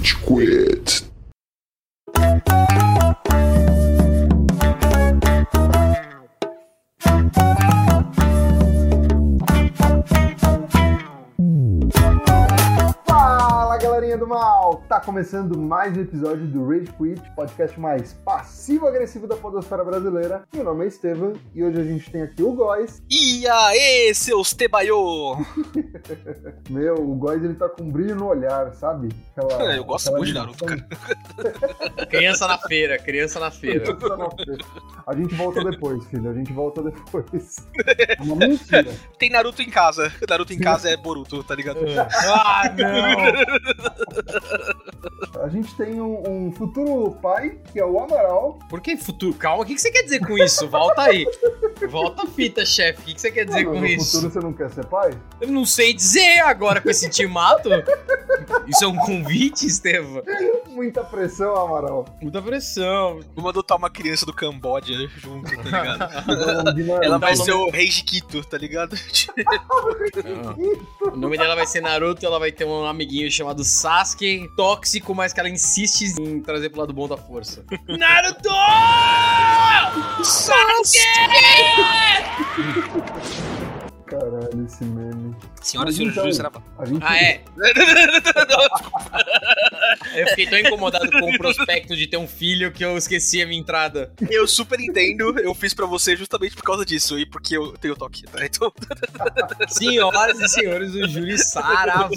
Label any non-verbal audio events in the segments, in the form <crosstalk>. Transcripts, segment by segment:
Rage Quit. Mal! Tá começando mais um episódio do Rage Quit, podcast mais passivo-agressivo da podosfera brasileira. Meu nome é Estevam e hoje a gente tem aqui o Góis. E aí, seus tebaiô! <laughs> Meu, o Góis ele tá com brilho no olhar, sabe? Aquela- Eu gosto muito de Naruto, animação. <laughs> Criança na feira, criança na feira. A gente volta depois, filho, a gente volta depois. É uma mentira. <laughs> Tem Naruto em casa. Naruto em casa é Boruto, tá ligado? Ah, não! A gente tem um, um futuro pai, que é o Amaral. Por que futuro? Calma, o que que você quer dizer com isso? Volta aí. Volta a fita, chefe. O que que você quer dizer Não, com no isso? futuro você não quer ser pai? Eu não sei dizer agora com esse timato. Isso é um convite, Estevam? Muita pressão, Amaral. Muita pressão. Vamos adotar uma criança do Camboja junto, tá ligado? <laughs> Ela vai ser o rei Kito, tá ligado? O nome dela vai ser Naruto, ela vai ter um amiguinho chamado Sasuke, tóxico, mas que ela insiste em trazer pro lado bom da força. <laughs> Naruto! Caralho, esse meme. Senhoras e senhores, então- juiz será A gente Ah, é? <laughs> Eu fiquei tão incomodado com o prospecto de ter um filho que eu esqueci a minha entrada. Eu super entendo, eu fiz pra você justamente por causa disso e porque eu tenho toque, tá? Então, <laughs> Senhoras e senhores, o Júri Saravá.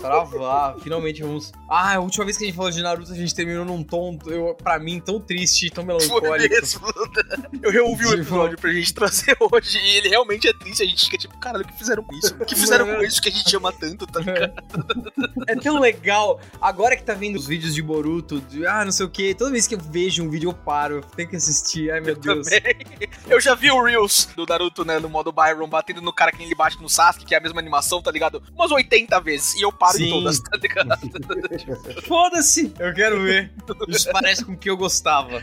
Saravá. Finalmente vamos. Ah, a última vez que a gente falou de Naruto, a gente terminou num tom, eu, pra mim, tão triste, tão foi melancólico. mesmo. Eu reouvi o episódio pra gente trazer hoje e ele realmente é triste. A gente fica tipo, caralho, o que fizeram com isso? O que fizeram com isso que a gente ama tanto, tá ligado? É tão legal. Agora que tá vindo os vídeos de Boruto, de, ah, não sei o que. Toda vez que eu vejo um vídeo, eu paro. Eu tenho que assistir. Ai, meu Deus. Também. Eu já vi o Reels do Naruto, né, no modo Byron, batendo no cara que ele bate no Sasuke, que é a mesma animação, tá ligado? Umas 80 vezes. E eu paro em Sim. todas, tá ligado? <laughs> <laughs> Foda-se. Eu quero ver. Isso parece com o que eu gostava.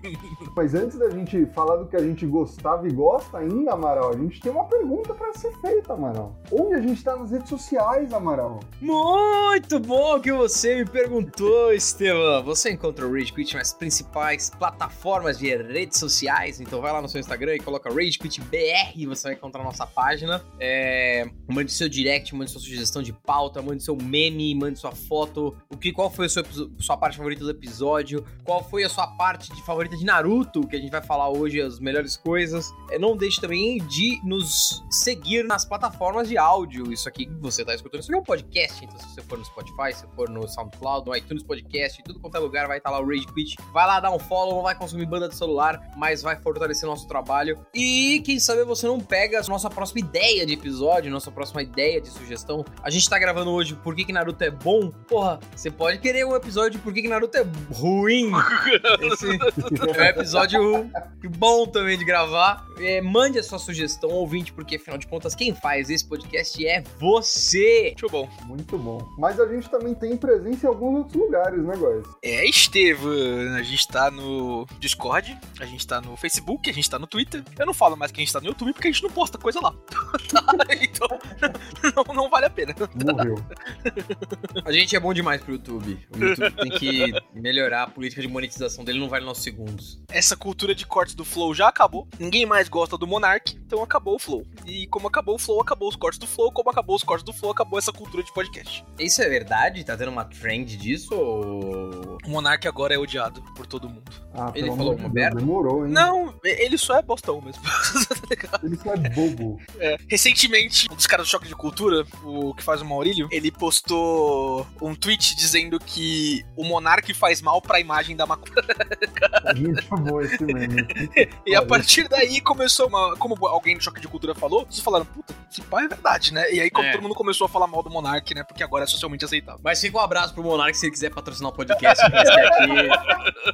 <laughs> Mas antes da gente falar do que a gente gostava e gosta ainda, Amaral, a gente tem uma pergunta pra ser feita, Amaral. Onde a gente tá nas redes sociais, Amaral? Muito bom que você me perguntou, Estevam. Você encontra o Rage Quit nas principais plataformas de redes sociais. Então vai lá no seu Instagram e coloca Rage Quit BR você vai encontrar a nossa página. É, mande seu direct, mande sua sugestão de pauta, mande seu meme, mande sua foto. O que, qual foi a sua, sua parte favorita do episódio? Qual foi a sua parte de favorita de Naruto, que a gente vai falar hoje, as melhores coisas. É, não deixe também de nos seguir nas plataformas de áudio. Isso aqui que você tá escutando, isso aqui é um podcast, então se você for no Spotify, se for no SoundCloud, no iTunes Podcast, em tudo quanto é lugar, vai estar lá o Rage Quit. Vai lá dar um follow, não vai consumir banda de celular, mas vai fortalecer nosso trabalho. E quem sabe você não pega a nossa próxima ideia de episódio, nossa próxima ideia de sugestão. A gente tá gravando hoje por que, que Naruto é bom. Porra, você pode querer um episódio de por que, que Naruto é ruim. <laughs> Esse é um episódio bom também de gravar. É, mande a sua sugestão, ouvinte, porque afinal de contas, quem faz esse podcast é você. Muito bom. Muito bom. Mas a gente também tem presença em alguns outros lugares, né, guys? É, Estevam, a gente tá no Discord, a gente tá no Facebook, a gente tá no Twitter. Eu não falo mais que a gente tá no YouTube porque a gente não posta coisa lá. Tá? <laughs> então, não, não vale a pena. Morreu. A gente é bom demais pro YouTube. O YouTube tem que melhorar a política de monetização dele, não vale nossos segundos. Essa cultura de cortes do Flow já acabou. Ninguém mais gosta do Monark, então acabou o Flow. E como acabou o Flow, acabou os cortes do Flow. Como acabou os cortes do Flow, acabou essa cultura de podcast. Isso é verdade? Tá tendo uma trend disso ou... O Monark agora é odiado por todo mundo. Ah, Ele falou uma merda? demorou, hein? Não, ele só é bostão mesmo. Tá? <laughs> Ele só é bobo. É, Recentemente, um dos caras do Choque de Cultura, o que faz o Maurílio, ele postou um tweet dizendo que o Monark faz mal pra imagem da maconha. Bom <laughs> esse meme. <laughs> E a partir daí começou uma. Como alguém do Choque de Cultura falou, vocês falaram, puta, esse pai é verdade, né? E aí como É. todo mundo começou a falar mal do Monark, né? Porque agora é socialmente aceitável. Mas fica um abraço pro Monark se ele quiser patrocinar o podcast. aqui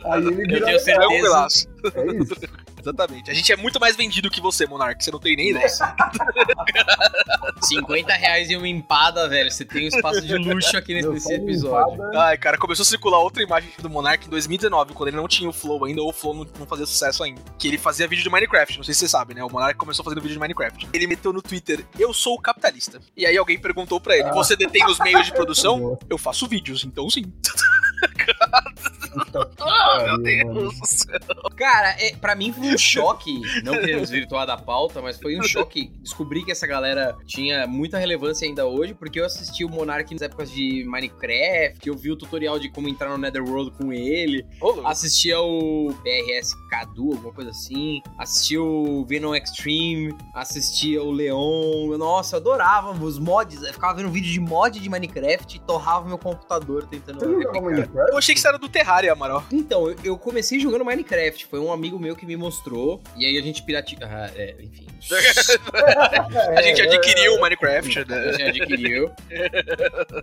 Aí ele eu tenho certeza. É isso. <laughs> Exatamente. A gente é muito mais vendido que você, Monark. Você não tem nem ideia. <laughs> 50 reais e uma empada, velho. Você tem um espaço de luxo aqui nesse, nesse episódio. empada. Ai, cara, começou a circular outra imagem do Monark em 2019, quando ele não tinha o Flow ainda, ou o Flow não, não fazia sucesso ainda. Que ele fazia vídeo de Minecraft, não sei se você sabe, né? O Monark começou fazendo vídeo de Minecraft. Ele meteu no Twitter, eu sou o capitalista. E aí alguém perguntou pra ele, Ah. você detém os meios de produção? <laughs> Eu faço vídeos, então sim. Puta <laughs> meu. Deus do céu. Cara, é, pra mim foi um <laughs> choque, não querendo desvirtuar da pauta, mas foi um choque descobrir que essa galera tinha muita relevância ainda hoje, porque eu assisti o Monark nas épocas de Minecraft, eu vi o tutorial de como entrar no Netherworld com ele, louco. assistia o BRS Cadu, alguma coisa assim, assistia o Venom Extreme, assistia o Leon, nossa, eu adorava os mods, eu ficava vendo vídeo de mod de Minecraft e torrava meu computador tentando Você. Minecraft? Eu achei que você era do Terraria, Amaral. Então, eu, comecei jogando Minecraft. Foi um amigo meu que me mostrou. E aí a gente pirateou. Ah, é, enfim. <laughs> A gente É, adquiriu o Minecraft, A né? gente adquiriu.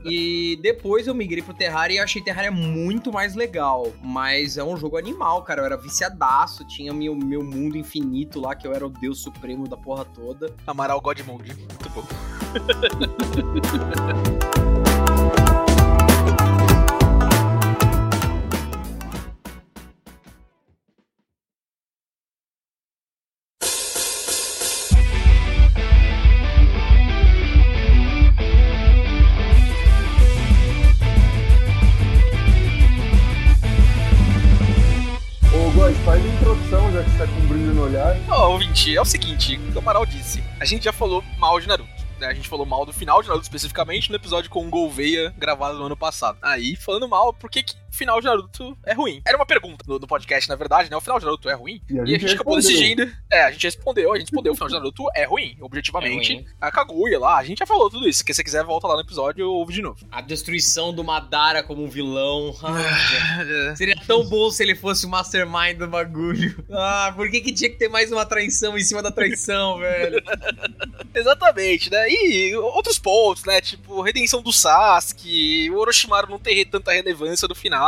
e depois eu migrei pro Terraria e achei Terraria muito mais legal. Mas é um jogo animal, cara. Eu era viciadaço. Tinha meu, meu mundo infinito lá, que eu era o deus supremo da porra toda. Amaral Godmode. Muito bom. <laughs> é o seguinte, o Amaral disse. A gente já falou mal de Naruto. né? A gente falou mal do final de Naruto especificamente no episódio com o Gouveia gravado no ano passado. Aí, falando mal, por que, que o final de Naruto é ruim? Era uma pergunta no, no podcast, na verdade, né? O final de Naruto é ruim? E a E a gente gente acabou decidindo. É, a gente respondeu, a gente respondeu. O final de Naruto é ruim, objetivamente. É ruim. A Kaguya lá, a gente já falou tudo isso. Se você quiser, volta lá no episódio e ouve de novo. A destruição do Madara como um vilão. <sighs> Ah, Seria tão bom se ele fosse o mastermind do bagulho. Ah, por que, que tinha que ter mais uma traição em cima da traição, <laughs> velho? Exatamente, né? E outros pontos, né? Tipo, redenção do Sasuke, o Orochimaru não ter tanta relevância no final.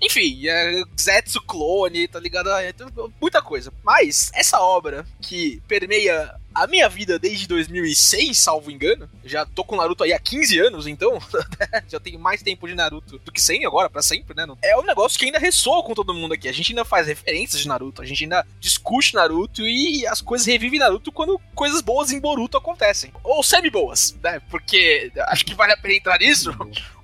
Enfim, é, Zetsu clone, tá ligado? É, muita coisa. Mas essa obra que permeia a minha vida desde 2006, salvo engano, já tô com Naruto aí há 15 anos, então <laughs> já tenho mais tempo de Naruto do que 100 agora, pra sempre, né? É um negócio que ainda ressoa com todo mundo aqui. A gente ainda faz referências de Naruto, a gente ainda discute Naruto e as coisas revivem Naruto quando coisas boas em Boruto acontecem. Ou semi-boas, né? Porque acho que vale a pena entrar nisso.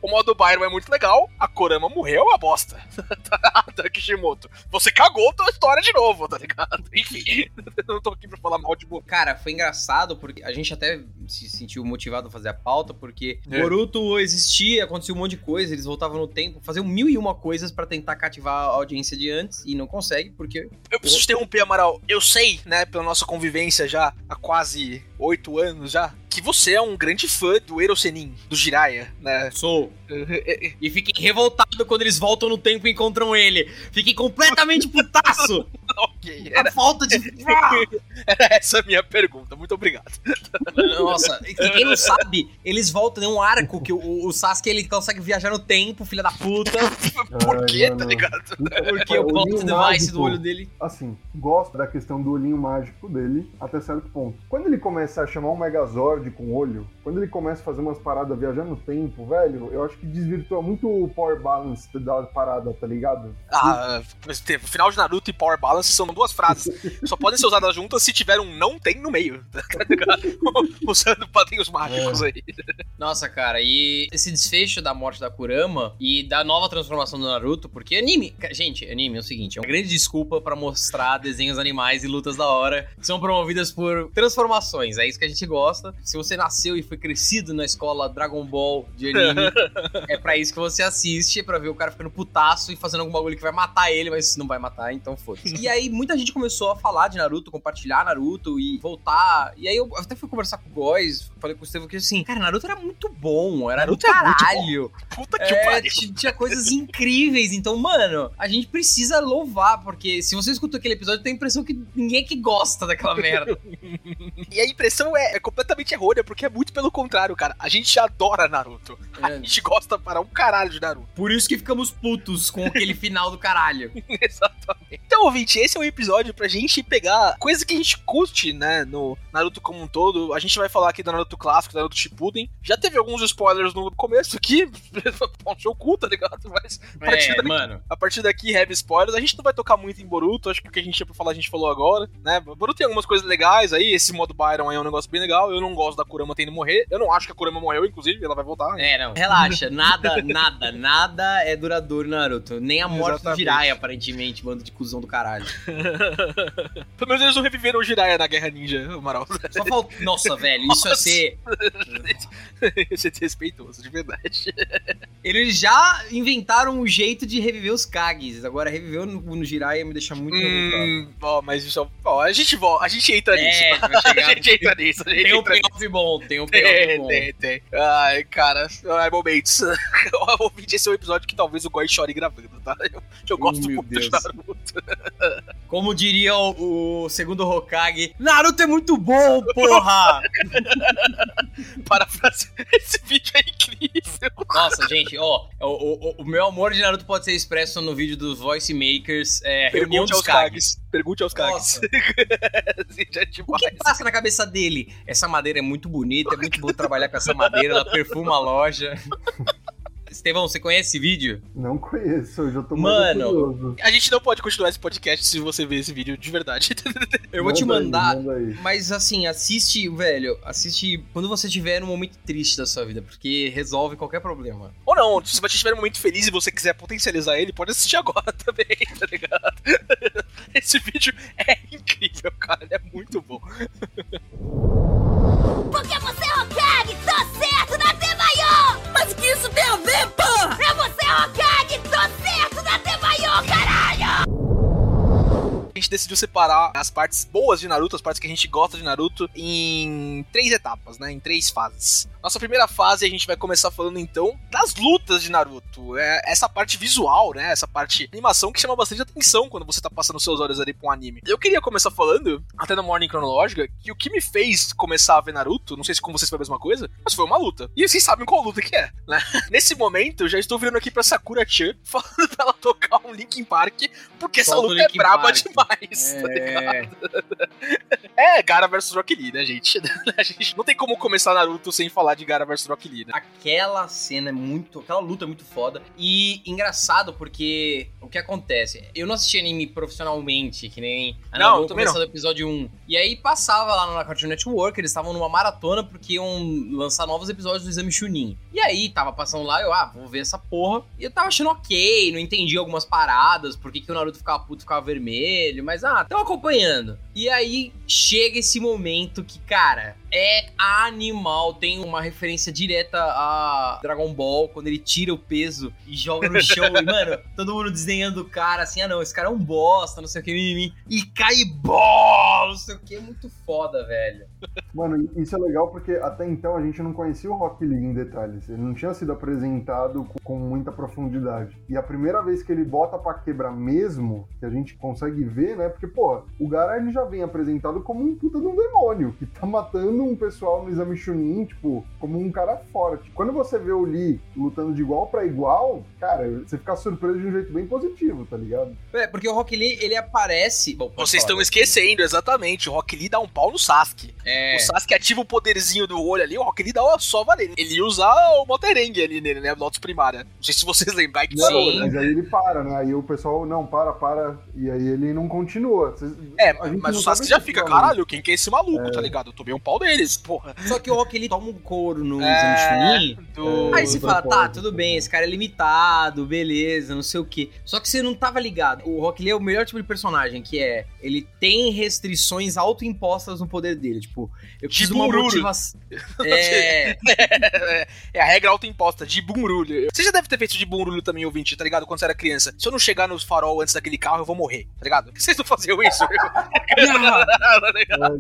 O modo Byron é muito legal, a Korama morreu, uma bosta. <laughs> tá, Kishimoto. Você cagou a história de novo, tá ligado? Enfim, <laughs> não tô aqui pra falar mal de Boruto. Cara, foi engraçado porque a gente até se sentiu motivado a fazer a pauta, porque É. Boruto existia, acontecia um monte de coisa, eles voltavam no tempo, faziam mil e uma coisas pra tentar cativar a audiência de antes e não consegue, porque Eu preciso interromper, Amaral. Eu sei, né, pela nossa convivência já há quase oito anos já, que você é um grande fã do Erosenin, do Jiraiya, né? sou. E fiquem revoltados quando eles voltam no tempo e encontram ele. Fiquem completamente <laughs> putaço. ok, a era, falta de. <laughs> era essa a minha pergunta. Muito obrigado. Nossa, e quem não sabe, eles voltam, tem um arco que o, o Sasuke ele consegue viajar no tempo, filha da puta, <laughs> Por Ai, quê, mano. tá ligado? porque o plot olhinho device mágico. do olho dele. Assim, gosto da questão do olhinho mágico dele até certo ponto. Quando ele começa a chamar um Megazord com olho, quando ele começa a fazer umas paradas viajando no tempo, velho, eu acho que desvirtua muito o power balance da parada, tá ligado? Ah, tem- final de Naruto e Power Balance são duas frases. Só podem ser usadas juntas se tiver um não tem no meio. <laughs> Tá ligado? Usando padrinhos mágicos aí. Nossa, cara, e esse desfecho da morte da Kurama e da nova transformação do Naruto, porque anime, gente, anime é o seguinte, é uma grande desculpa pra mostrar desenhos animais e lutas da hora que são promovidas por transformações, é isso que a gente gosta. Se você nasceu e foi crescido na escola Dragon Ball de anime, <laughs> é pra isso que você assiste, é pra ver o cara ficando putaço e fazendo algum bagulho que vai matar ele, mas não vai matar, então foda-se. E aí muita gente começou a falar de Naruto, compartilhar Naruto e voltar. E aí eu até fui conversar com o Góis, falei com o Estevam que assim, cara, Naruto era muito bom, era Naruto é caralho. Puta que É, pariu. tinha coisas incríveis. Então, mano, a gente precisa louvar, porque se você escuta aquele episódio, tem a impressão que ninguém é que gosta daquela merda. <laughs> E a impressão é, é completamente errônea, porque é muito pelo contrário, cara. A gente adora Naruto. A É. gente gosta para um caralho de Naruto. Por isso que ficamos putos com aquele final do caralho. <laughs> Exatamente. Então, ouvinte, esse é o episódio pra gente pegar coisa que a gente curte, né, no Naruto como um todo. A gente vai falar aqui do Naruto clássico, do Naruto Shippuden. Já teve alguns spoilers no começo aqui, <laughs> um show cu, tá ligado? Mas a partir, É, daqui, mano. a partir daqui, heavy spoilers. A gente não vai tocar muito em Boruto, acho que o que a gente tinha pra falar a gente falou agora, né? Boruto tem algumas coisas legais aí, esse modo Byron aí é um negócio bem legal. Eu não gosto da Kurama tendo morrer. Eu não acho que a Kurama morreu, inclusive, ela vai voltar. É, não. Relaxa, nada, nada, nada é duradouro, Naruto. Nem a morte do Exatamente. Jiraiya, aparentemente, bando de cuzão do caralho. <laughs> Pelo menos eles não reviveram o Jiraiya na Guerra Ninja, Amaral. Só falta. Nossa, velho, isso Nossa. ser. <laughs> Ser respeitoso, de verdade. <laughs> Eles já inventaram um jeito de reviver os Kages. Agora, reviver no, no Jiraiya me deixa muito. Hum, ó, mas isso. Ó, a gente a gente entra É, nisso. <laughs> A gente entra nisso. A gente Tem um payoff bom, tem um payoff bom. tem, tem. Ai, cara, ai, momentos. Ouvinte, esse é um episódio que talvez o Goi chore gravando, tá? Eu, eu gosto meu muito Deus. de Naruto. Como diria o, o segundo Hokage, Naruto é muito bom, porra! <laughs> Parafrase. Esse vídeo é incrível. Nossa, gente, ó, o, o, o meu amor de Naruto pode ser expresso no vídeo dos Voice Makers, é, reunião Pergunte dos aos. Kages. Pergunte aos <laughs> já é O que passa na cabeça dele? Essa madeira é muito bonita, é muito bom trabalhar com essa madeira, ela perfuma a loja. <laughs> Estevão, você conhece esse vídeo? Não conheço, eu já tô Mano. muito curioso. A gente não pode continuar esse podcast se você ver esse vídeo de verdade. <laughs> Eu vou te Manda aí, mandar. manda aí. Mas assim, assiste, velho, assiste quando você tiver num momento triste da sua vida, porque resolve qualquer problema. Ou não, se você estiver um momento feliz e você quiser potencializar ele, pode assistir agora <laughs> também, tá ligado? <laughs> Esse vídeo é incrível, cara. Ele é muito bom. Porque você é Hokage, tô isso tem a ver, porra? É você Hokage, tô certo na Temayo, caralho! A gente decidiu separar as partes boas de Naruto, as partes que a gente gosta de Naruto, em três etapas, né? Em três fases. Nossa primeira fase a gente vai começar falando então das lutas de Naruto. É essa parte visual, né? Essa parte animação que chama bastante atenção quando você tá passando seus olhos ali pra um anime. Eu queria começar falando, até na Morning Cronológica, que o que me fez começar a ver Naruto, não sei se com vocês foi a mesma coisa, mas foi uma luta. E vocês sabem qual luta que é, né? <laughs> Nesse momento, eu já estou virando aqui pra Sakura-chan, <laughs> falando pra ela tocar um Linkin Park, porque essa luta é braba Park. demais, tá ligado? <laughs> É, Gara vs Rock Lee, né, gente? <laughs> A gente não tem como começar Naruto sem falar de Gara vs Rock Lee, né? Aquela cena é muito. Aquela luta é muito foda. E engraçado porque o que acontece? Eu não assisti anime profissionalmente, que nem a Não, Nabu também começou do episódio 1. E aí passava lá na Cartoon Network, eles estavam numa maratona porque iam lançar novos episódios do Exame Chunin. E aí tava passando lá, eu, ah, vou ver essa porra. E eu tava achando ok, não entendi algumas paradas, por que, que o Naruto ficava puto ficava vermelho, mas ah, tava acompanhando. E aí chega esse momento que, cara, é animal. Tem uma referência direta a Dragon Ball, quando ele tira o peso e joga no chão. e, mano, <laughs> todo mundo desenhando o cara assim: ah, não, esse cara é um bosta, não sei o que, mimimi. E cai bola, não sei o que. É muito foda, velho. Mano, isso é legal porque até então a gente não conhecia o Rock Lee em detalhes. Ele não tinha sido apresentado com, com muita profundidade. E a primeira vez que ele bota pra quebrar mesmo, que a gente consegue ver, né? Porque, pô, o Gara ele já vem apresentado como um puta de um demônio, que tá matando um pessoal no exame Chunin, tipo, como um cara forte. Quando você vê o Lee lutando de igual pra igual, cara, você fica surpreso de um jeito bem positivo, tá ligado? É, porque o Rock Lee, ele aparece. Bom, Vocês estão né? esquecendo, exatamente. O Rock Lee dá um pau no Sasuke. É. O Sasuke ativa o poderzinho do olho ali, o Rock Lee dá uma só valer. Ele ia usar o Moterengue ali nele, né? Lotus primária. Não sei se vocês lembram que Sim. parou, né? Mas aí ele para, né? Aí o pessoal, não, para, para. E aí ele não continua. É, mas o Sasuke já fica, caralho, quem que é esse maluco, tá ligado? Eu tomei um pau deles, porra. Só que o Rock Lee toma um couro no É, Exame. Do... Aí você fala, tá, tudo bem, esse cara é limitado, beleza, não sei o quê. Só que você não tava ligado. O Rock Lee é o melhor tipo de personagem, que é, ele tem restrições autoimpostas no poder dele. Tipo, eu preciso de uma motivação. <laughs> É, <laughs> é a regra autoimposta de Bunrulho. Você já deve ter feito de Bunrulho também, ouvinte, tá ligado? Quando você era criança. Se eu não chegar nos farol antes daquele carro, eu vou morrer, tá ligado? Que vocês não faziam isso? Tá ligado? Ai, cara,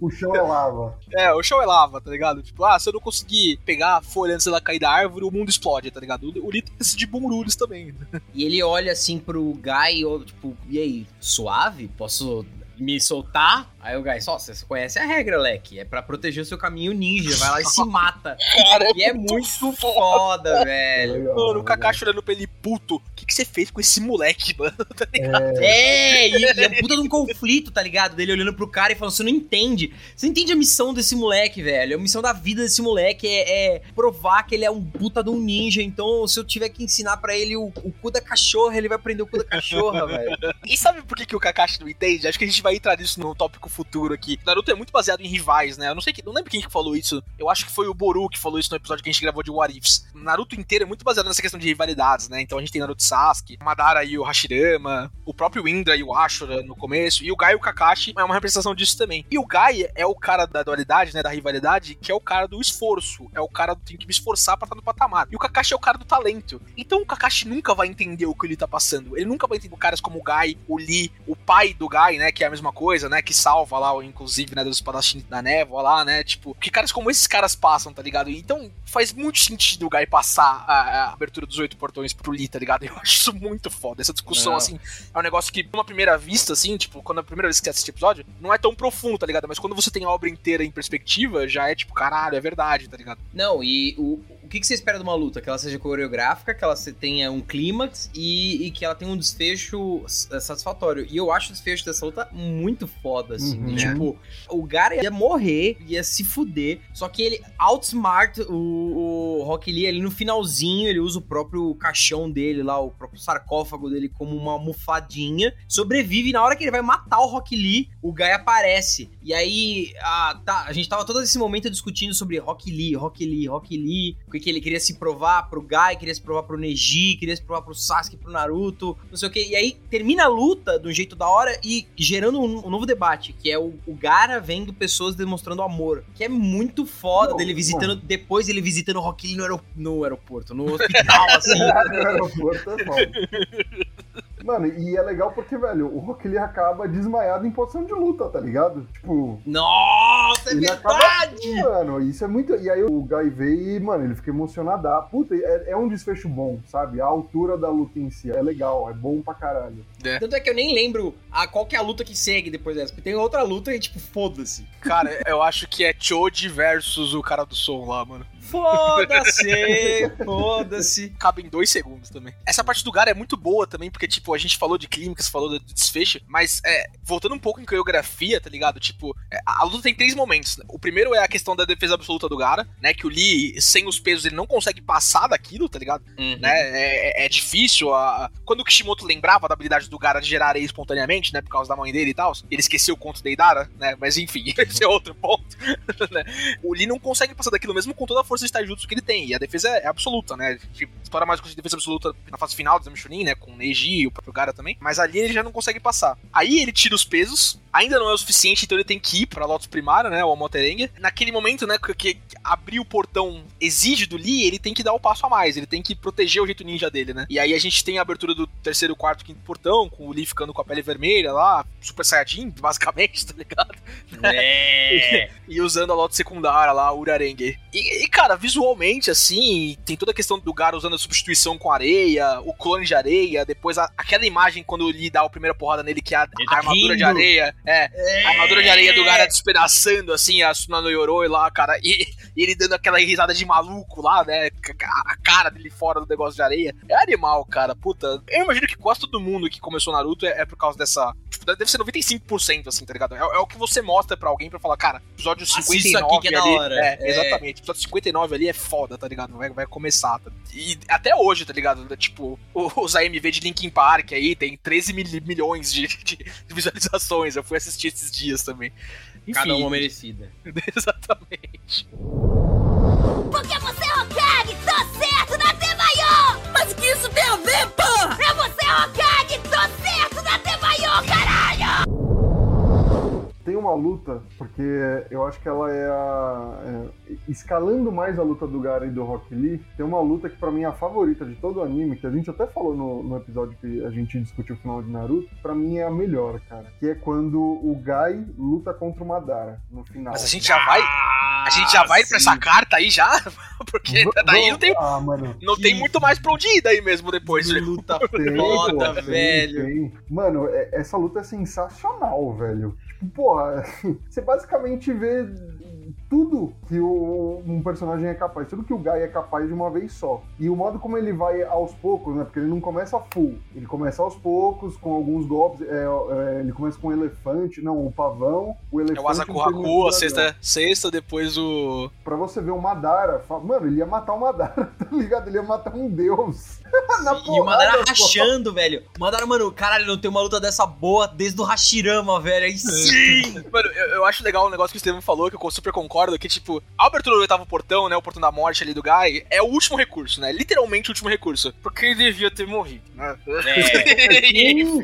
o chão é lava. é, o show é lava, tá ligado? Tipo, ah, se eu não conseguir pegar a folha antes dela cair da árvore, o mundo explode, tá ligado? O Lito é esse de Bunrulhos também. e ele olha assim pro Guy, tipo, e aí, suave? Posso me soltar. Aí o Gai, só, você conhece a regra, Leque. É pra proteger o seu caminho ninja. Vai lá e se mata. <laughs> Cara, E é muito foda, velho. Legal, Mano, o. Kakashi olhando pra ele puto. O que, que você fez com esse moleque, mano? <laughs> Tá ligado? É, e, e é puta de um conflito, tá ligado? Dele olhando pro cara e falando, você não entende. Você não entende a missão desse moleque, velho. A missão da vida desse moleque é, é provar que ele é um puta de um ninja. Então, se eu tiver que ensinar pra ele o, o cu da cachorra, ele vai aprender o cu da cachorra, <laughs> velho. E sabe por que, que o Kakashi não entende? Acho que a gente vai entrar nisso no tópico futuro aqui. Naruto é muito baseado em rivais, né? Eu não sei que, não lembro quem que falou isso. Eu acho que foi o Boru que falou isso no episódio que a gente gravou de What Ifs. Naruto inteiro é muito baseado nessa questão de rivalidades, né? Então a gente tem Naruto Sasuke, Madara e o Hashirama, o próprio Indra e o Ashura no começo, e o Gai e o Kakashi é uma representação disso também. E o Gai é o cara da dualidade, né? Da rivalidade, que é o cara do esforço. É o cara do tem que me esforçar pra estar no patamar. E o Kakashi é o cara do talento. Então o Kakashi nunca vai entender o que ele tá passando. Ele nunca vai entender caras como o Gai, o Lee, o pai do Gai, né? Que é a mesma coisa, né? Que salva lá, inclusive, né? Dos espadachins da névoa lá, né? Tipo, que caras como esses caras passam, tá ligado? Então faz muito sentido o Gai passar a, a abertura dos oito portões pro Lee, tá ligado? <laughs> Eu acho isso muito foda. Essa discussão, Não. assim, é um negócio que, numa primeira vista, assim, tipo, quando a primeira vez que você assiste o episódio, não é tão profundo, tá ligado? Mas quando você tem a obra inteira em perspectiva, já é tipo, caralho, é verdade, tá ligado? Não, e o que, que você espera de uma luta? Que ela seja coreográfica, que ela tenha um clímax e, e que ela tenha um desfecho s- satisfatório. E eu acho o desfecho dessa luta muito foda, assim. Uhum. tipo, o cara ia morrer, ia se fuder, só que ele outsmart o, o Rock Lee ali no finalzinho, ele usa o próprio caixão dele lá, o próprio sarcófago dele como uma almofadinha, sobrevive e na hora que ele vai matar o Rock Lee, o Guy aparece. E aí, a, tá, a gente tava todo esse momento discutindo sobre Rock Lee, Rock Lee, Rock Lee, o que, que ele queria se provar pro Guy, queria se provar pro Neji, queria se provar pro Sasuke, pro Naruto, não sei o que. E aí termina a luta de um jeito da hora e gerando um, um novo debate, que é o, o Gara vendo pessoas demonstrando amor, que é muito foda Não, dele visitando, mano. depois ele visitando o Rock Lee no, no aeroporto, no hospital, assim. <laughs> No aeroporto é foda. Mano, e é legal porque, velho, o Rock Lee acaba desmaiado em posição de luta, tá ligado? Tipo, Nossa, é ele verdade! assim, mano. Isso é muito. E aí o Guy vê e, mano, ele fica emocionado. Puta, é, é um desfecho bom, sabe? A altura da luta em si é legal, é bom pra caralho. Tanto é que eu nem lembro a, qual que é a luta que segue depois dessa. Porque tem outra luta e, tipo, foda-se. Cara, eu acho que é Choji versus o cara do som lá, mano. Foda-se! Foda-se. Cabe em dois segundos também. Essa parte do Gara é muito boa também, porque, tipo, a gente falou de clínicas, falou do desfecho, mas, é, voltando um pouco em coreografia, tá ligado? Tipo, é, a luta tem três momentos. né? O primeiro é a questão da defesa absoluta do Gara, né? Que o Lee, sem os pesos, ele não consegue passar daquilo, tá ligado? né? É, é- é difícil. A... Quando o Kishimoto lembrava da habilidade do Gara de gerar areia espontaneamente, né? Por causa da mãe dele e tal, ele esqueceu o conto da Idara, né? Mas enfim, <laughs> esse é outro ponto. <laughs> né? O Lee não consegue passar daquilo mesmo com toda a força de Taijutsu que ele tem. E a defesa é, absoluta, né? A gente explora mais com a defesa absoluta na fase final do Exame Chunin, né? Com o Neji e o próprio Gara também. Mas ali ele já não consegue passar. Aí ele tira os pesos. Ainda não é o suficiente, então ele tem que ir pra Lotus Primária, né? O Amoterengue. Naquele momento, né? Que, que abrir o portão exige do Lee, ele tem que dar o passo a mais. Ele tem que proteger o jeito ninja dele, né? E aí a gente tem a abertura do terceiro, quarto, quinto portão, com o Lee ficando com a pele vermelha lá, Super Saiyajin, <laughs> basicamente, tá ligado? É. <laughs> e usando a Lotus secundária lá, o Urarengue. E, e, cara, visualmente, assim, tem toda a questão do Gara usando a substituição com areia, o clone de areia, depois a- aquela imagem quando o Lee dá a primeira porrada nele, que é a, tá armadura de areia. É, a armadura de areia do Gara despedaçando, assim, a Suna no Yoroi lá, cara, e, e ele dando aquela risada de maluco lá, né, a, a cara dele fora do negócio de areia. É animal, cara, puta. Eu imagino que quase todo mundo que começou Naruto é, é por causa dessa... Tipo, deve ser 95%, assim, tá ligado? É, é o que você mostra pra alguém pra falar, cara, episódio Assista 59 isso aqui que é da ali... hora. É, É. exatamente. Episódio 59 ali é foda, tá ligado? Vai, vai começar. Tá? E até hoje, tá ligado? Tipo, os AMV de Linkin Park aí tem 13 mil- milhões de, de- de visualizações. Eu fui assistir esses dias também. Enfim, Cada uma merecida. <laughs> exatamente. Porque você é Hokage, tô certo na Temayo! Mas o que isso tem a ver, porra? É você Hokage, tô certo na Temayo, caralho! Tem uma luta, porque eu acho que ela é a. é, escalando mais a luta do Gara e do Rock Lee, tem uma luta que pra mim é a favorita de todo o anime, que a gente até falou no, no episódio que a gente discutiu o final de Naruto, pra mim é a melhor, cara. Que é quando o Gai luta contra o Madara no final. Mas a gente já vai. A gente já vai sim. pra essa carta aí já? <laughs> Porque daí não tem, Ah, mano. não tem muito mais pra onde ir daí mesmo depois. Que luta foda, velho. tem. Mano, é- essa luta é sensacional, velho. Porra, <laughs> você basicamente vê tudo que o, um personagem é capaz, tudo que o Guy é capaz de uma vez só. E o modo como ele vai aos poucos, né? Porque ele não começa full. Ele começa aos poucos, com alguns golpes. é, é, ele começa com o elefante, não, o pavão, o elefante. É o Asaku o termina Haku, com a sexta, sexta, depois o. Pra você ver o Madara, fa- mano, ele ia matar o Madara, <laughs> tá ligado? Ele ia matar um deus. <laughs> Na E o Madara porrada, pô. rachando, velho. O Madara, mano, caralho, não tem uma luta dessa boa desde o Hashirama, velho. Aí sim! <laughs> Mano, eu, eu acho legal o negócio que o Steven falou, que eu super concordo, que, tipo, a abertura do oitavo portão, né? O portão da morte ali do Guy, é o último recurso, né? Literalmente o último recurso. Porque ele devia ter morrido, né? <laughs> Sim,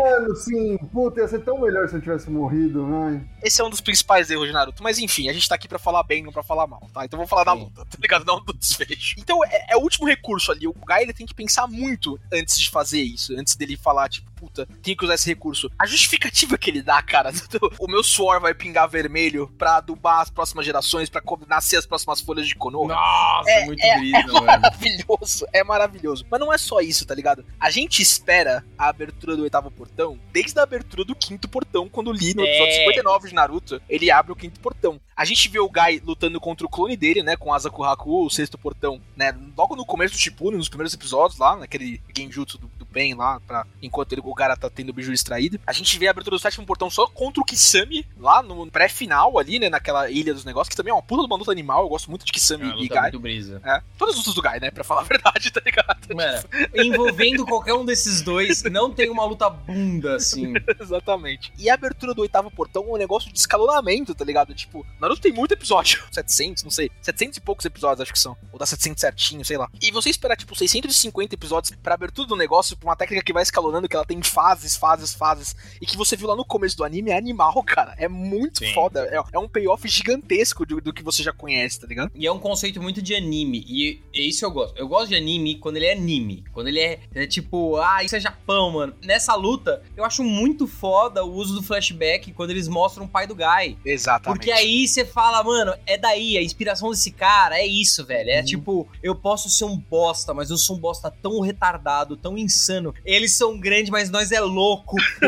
mano, sim. Puta, ia ser tão melhor se eu tivesse morrido, ai. Esse é um dos principais erros de Naruto. Mas enfim, a gente tá aqui pra falar bem, não pra falar mal, tá? Então vamos falar da Sim. luta, tá ligado? Não do desfecho. Então é, é o último recurso ali. O Guy ele tem que pensar muito antes de fazer isso. Antes dele falar, tipo, puta, tenho que usar esse recurso. A justificativa que ele dá, cara, <laughs> do- o meu suor vai pingar vermelho pra adubar as próximas gerações, pra nascer as próximas folhas de Konoha. Nossa, É- muito é- brisa, é maravilhoso, é maravilhoso. Mas não é só isso, tá ligado? A gente espera a abertura do oitavo portão desde a abertura do quinto portão, quando o Lee, no episódio É. 59 de Naruto, ele abre o quinto portão. A gente vê o Guy lutando contra o clone dele, né, com Asaku Haku, o sexto portão, né, logo no começo do Shippuden, nos primeiros episódios lá, naquele genjutsu do, do Pen lá, pra, enquanto ele, o cara tá tendo o biju extraído. A gente vê a abertura do sétimo portão só contra o Kisame, lá no pré-final ali, né, naquela ilha dos negócios, que também é uma puta de uma luta animal, eu gosto muito de Kisame É e Guy. muito brisa. É, todas as lutas do Guy, né? Pra falar a <laughs> verdade, tá ligado? Mano, envolvendo <laughs> qualquer um desses dois, não tem uma luta bunda, assim. Exatamente. E a abertura do oitavo portão é um negócio de escalonamento, tá ligado? Tipo, Naruto tem muito episódio. <laughs> 700, não sei. 700 e poucos episódios, acho que são. Ou dá 700 certinho, sei lá. E você esperar, tipo, 650 episódios pra abertura do negócio, pra uma técnica que vai escalonando, que ela tem fases, fases, fases. E que você viu lá no começo do anime, é animal, <laughs> cara. É muito Sim. foda. É, é um payoff gigantesco do, do que você já conhece, tá ligado? E é um conceito muito de anime. E é isso eu gosto. Eu gosto de anime quando ele é anime. Quando ele é, é tipo, ah, isso é Japão, mano. Nessa luta, eu acho muito foda o uso do flashback quando eles mostram o pai do Guy. Exatamente. Porque aí você fala, mano, é daí, a inspiração desse cara, é isso, velho. É tipo, eu posso ser um bosta, mas eu sou um bosta tão retardado, tão insano. Eles são grandes, mas nós é louco. <laughs>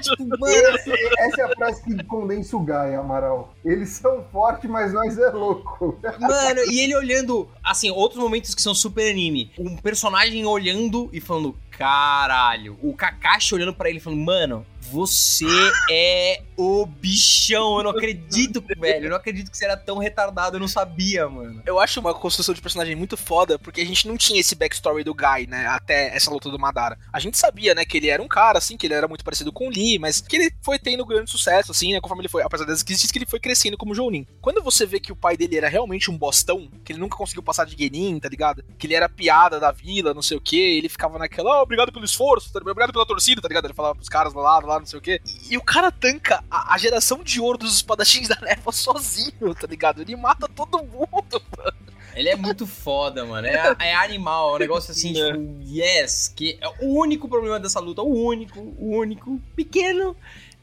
Tipo, mano, Essa é a frase que condensa o Guy, Amaral. Eles são fortes, mas nós é louco. Mano, e ele olhando, assim, outros momentos que são super anime. Um personagem olhando e falando, caralho. O Kakashi olhando pra ele e falando, mano, você é o bichão. Eu não acredito, velho. Eu não acredito que você era tão retardado. Eu não sabia, mano. Eu acho uma construção de personagem muito foda, porque a gente não tinha esse backstory do Guy, né? Até essa luta do Madara. A gente sabia, né, que ele era um cara, assim, que ele era muito parecido com o Lee, mas que ele foi tendo grande sucesso, assim, né? Conforme ele foi. Apesar das crises, que ele foi crescendo como Jounin. Quando você vê que o pai dele era realmente um bostão, que ele nunca conseguiu passar de Genin, tá ligado? Que ele era piada da vila, não sei o que, ele ficava naquela, oh, obrigado pelo esforço, tá obrigado pela torcida, tá ligado? Ele falava pros caras lá, lá, lá, não sei o que. E, e o cara tanca a, a geração de ouro dos espadachins da névoa sozinho, tá ligado? Ele mata todo mundo. Ele é muito foda, mano. É, é animal. É um negócio assim, <laughs> É. tipo, yes. Que é o único problema dessa luta, o único, o único, pequeno.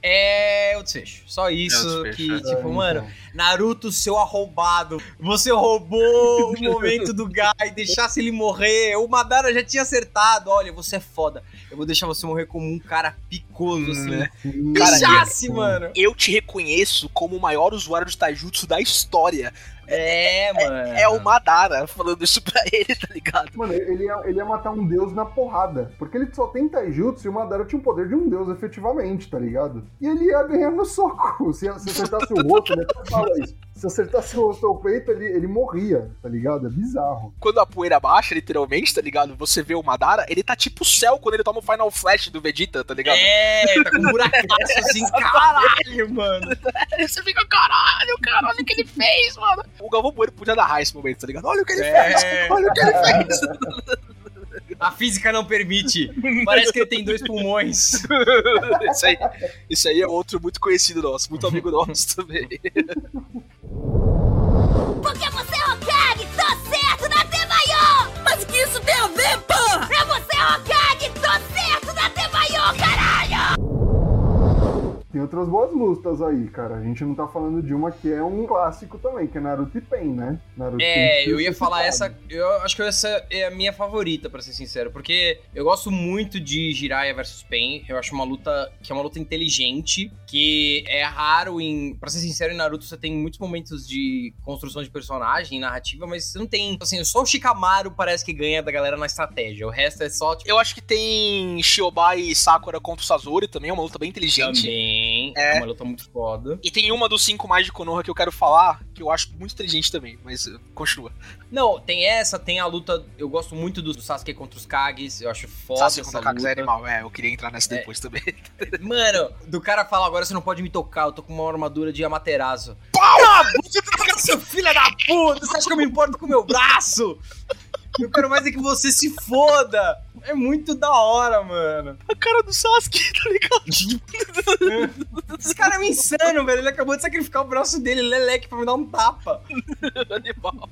É o desfecho. Só isso desfecho, que, é. tipo, É, mano, então. Naruto, seu arrombado. Você roubou o <laughs> momento do Guy, deixasse ele morrer. O Madara já tinha acertado. Olha, você é foda. Eu vou deixar você morrer como um cara picoso, assim. Né? Sim. Cara, Pichasse, mano. Eu te reconheço como o maior usuário de taijutsu da história. É, mano. É o Madara falando isso pra ele, tá ligado? Mano, ele ia, ele ia matar um deus na porrada. Porque ele só tem taijutsu e o Madara tinha o poder de um deus, efetivamente, tá ligado? E ele ia ganhar no soco. <laughs> Se, se acertasse o ele até fala isso. Se acertasse o o peito, ele, ele morria, tá ligado? É bizarro. Quando a poeira baixa, literalmente, tá ligado? Você vê o Madara, ele tá tipo o céu quando ele toma o Final Flash do Vegeta, tá ligado? É, tá com um buracaço assim, <laughs> caralho, mano. <laughs> Você fica, caralho, cara, olha o que ele fez, mano. O Galvão Bueno podia narrar esse momento, tá ligado? Olha o que ele É. fez, olha o que ele fez. <laughs> A física não permite. Parece que ele tem dois pulmões. <laughs> isso, aí, isso aí é outro muito conhecido nosso, muito amigo nosso também. Porque você é Hokage, tô certo na Temayo! Mas o que isso tem a ver, porra? É você Hokage, tô certo na Temayo, caralho! Tem outras boas lutas aí, cara. A gente não tá falando de uma que é um clássico também, que é Naruto e Pen, né? Naruto é, eu ia falar essa. Eu acho que essa é a minha favorita, para ser sincero, porque eu gosto muito de Jiraiya versus Pen. Eu acho uma luta que é uma luta inteligente, que é raro em. Pra ser sincero, em Naruto você tem muitos momentos de construção de personagem, narrativa, mas você não tem. Assim, só o Shikamaru parece que ganha da galera na estratégia. O resto é só. Tipo... Eu acho que tem Shiobai e Sakura contra o Sasori também, é uma luta bem inteligente. Também. É, é uma luta muito foda. E tem uma dos cinco mais de Konoha que eu quero falar, que eu acho muito inteligente também, mas uh, continua. Não, tem essa, tem a luta. Eu gosto muito do Sasuke contra os Kages, eu acho foda. Sasuke contra os Kages é animal, é, eu queria entrar nessa é. depois também. <laughs> Mano, do cara fala agora você não pode me tocar, eu tô com uma armadura de Amaterasu. Pau! Seu filho da puta, você acha que eu me importo com o meu braço? Eu quero mais é que você se foda. É muito da hora, mano. A cara do Sasuke, <laughs> tá ligado? Esse cara é um insano, velho. Ele acabou de sacrificar o braço dele, leleque, pra me dar um tapa. <laughs> Animal.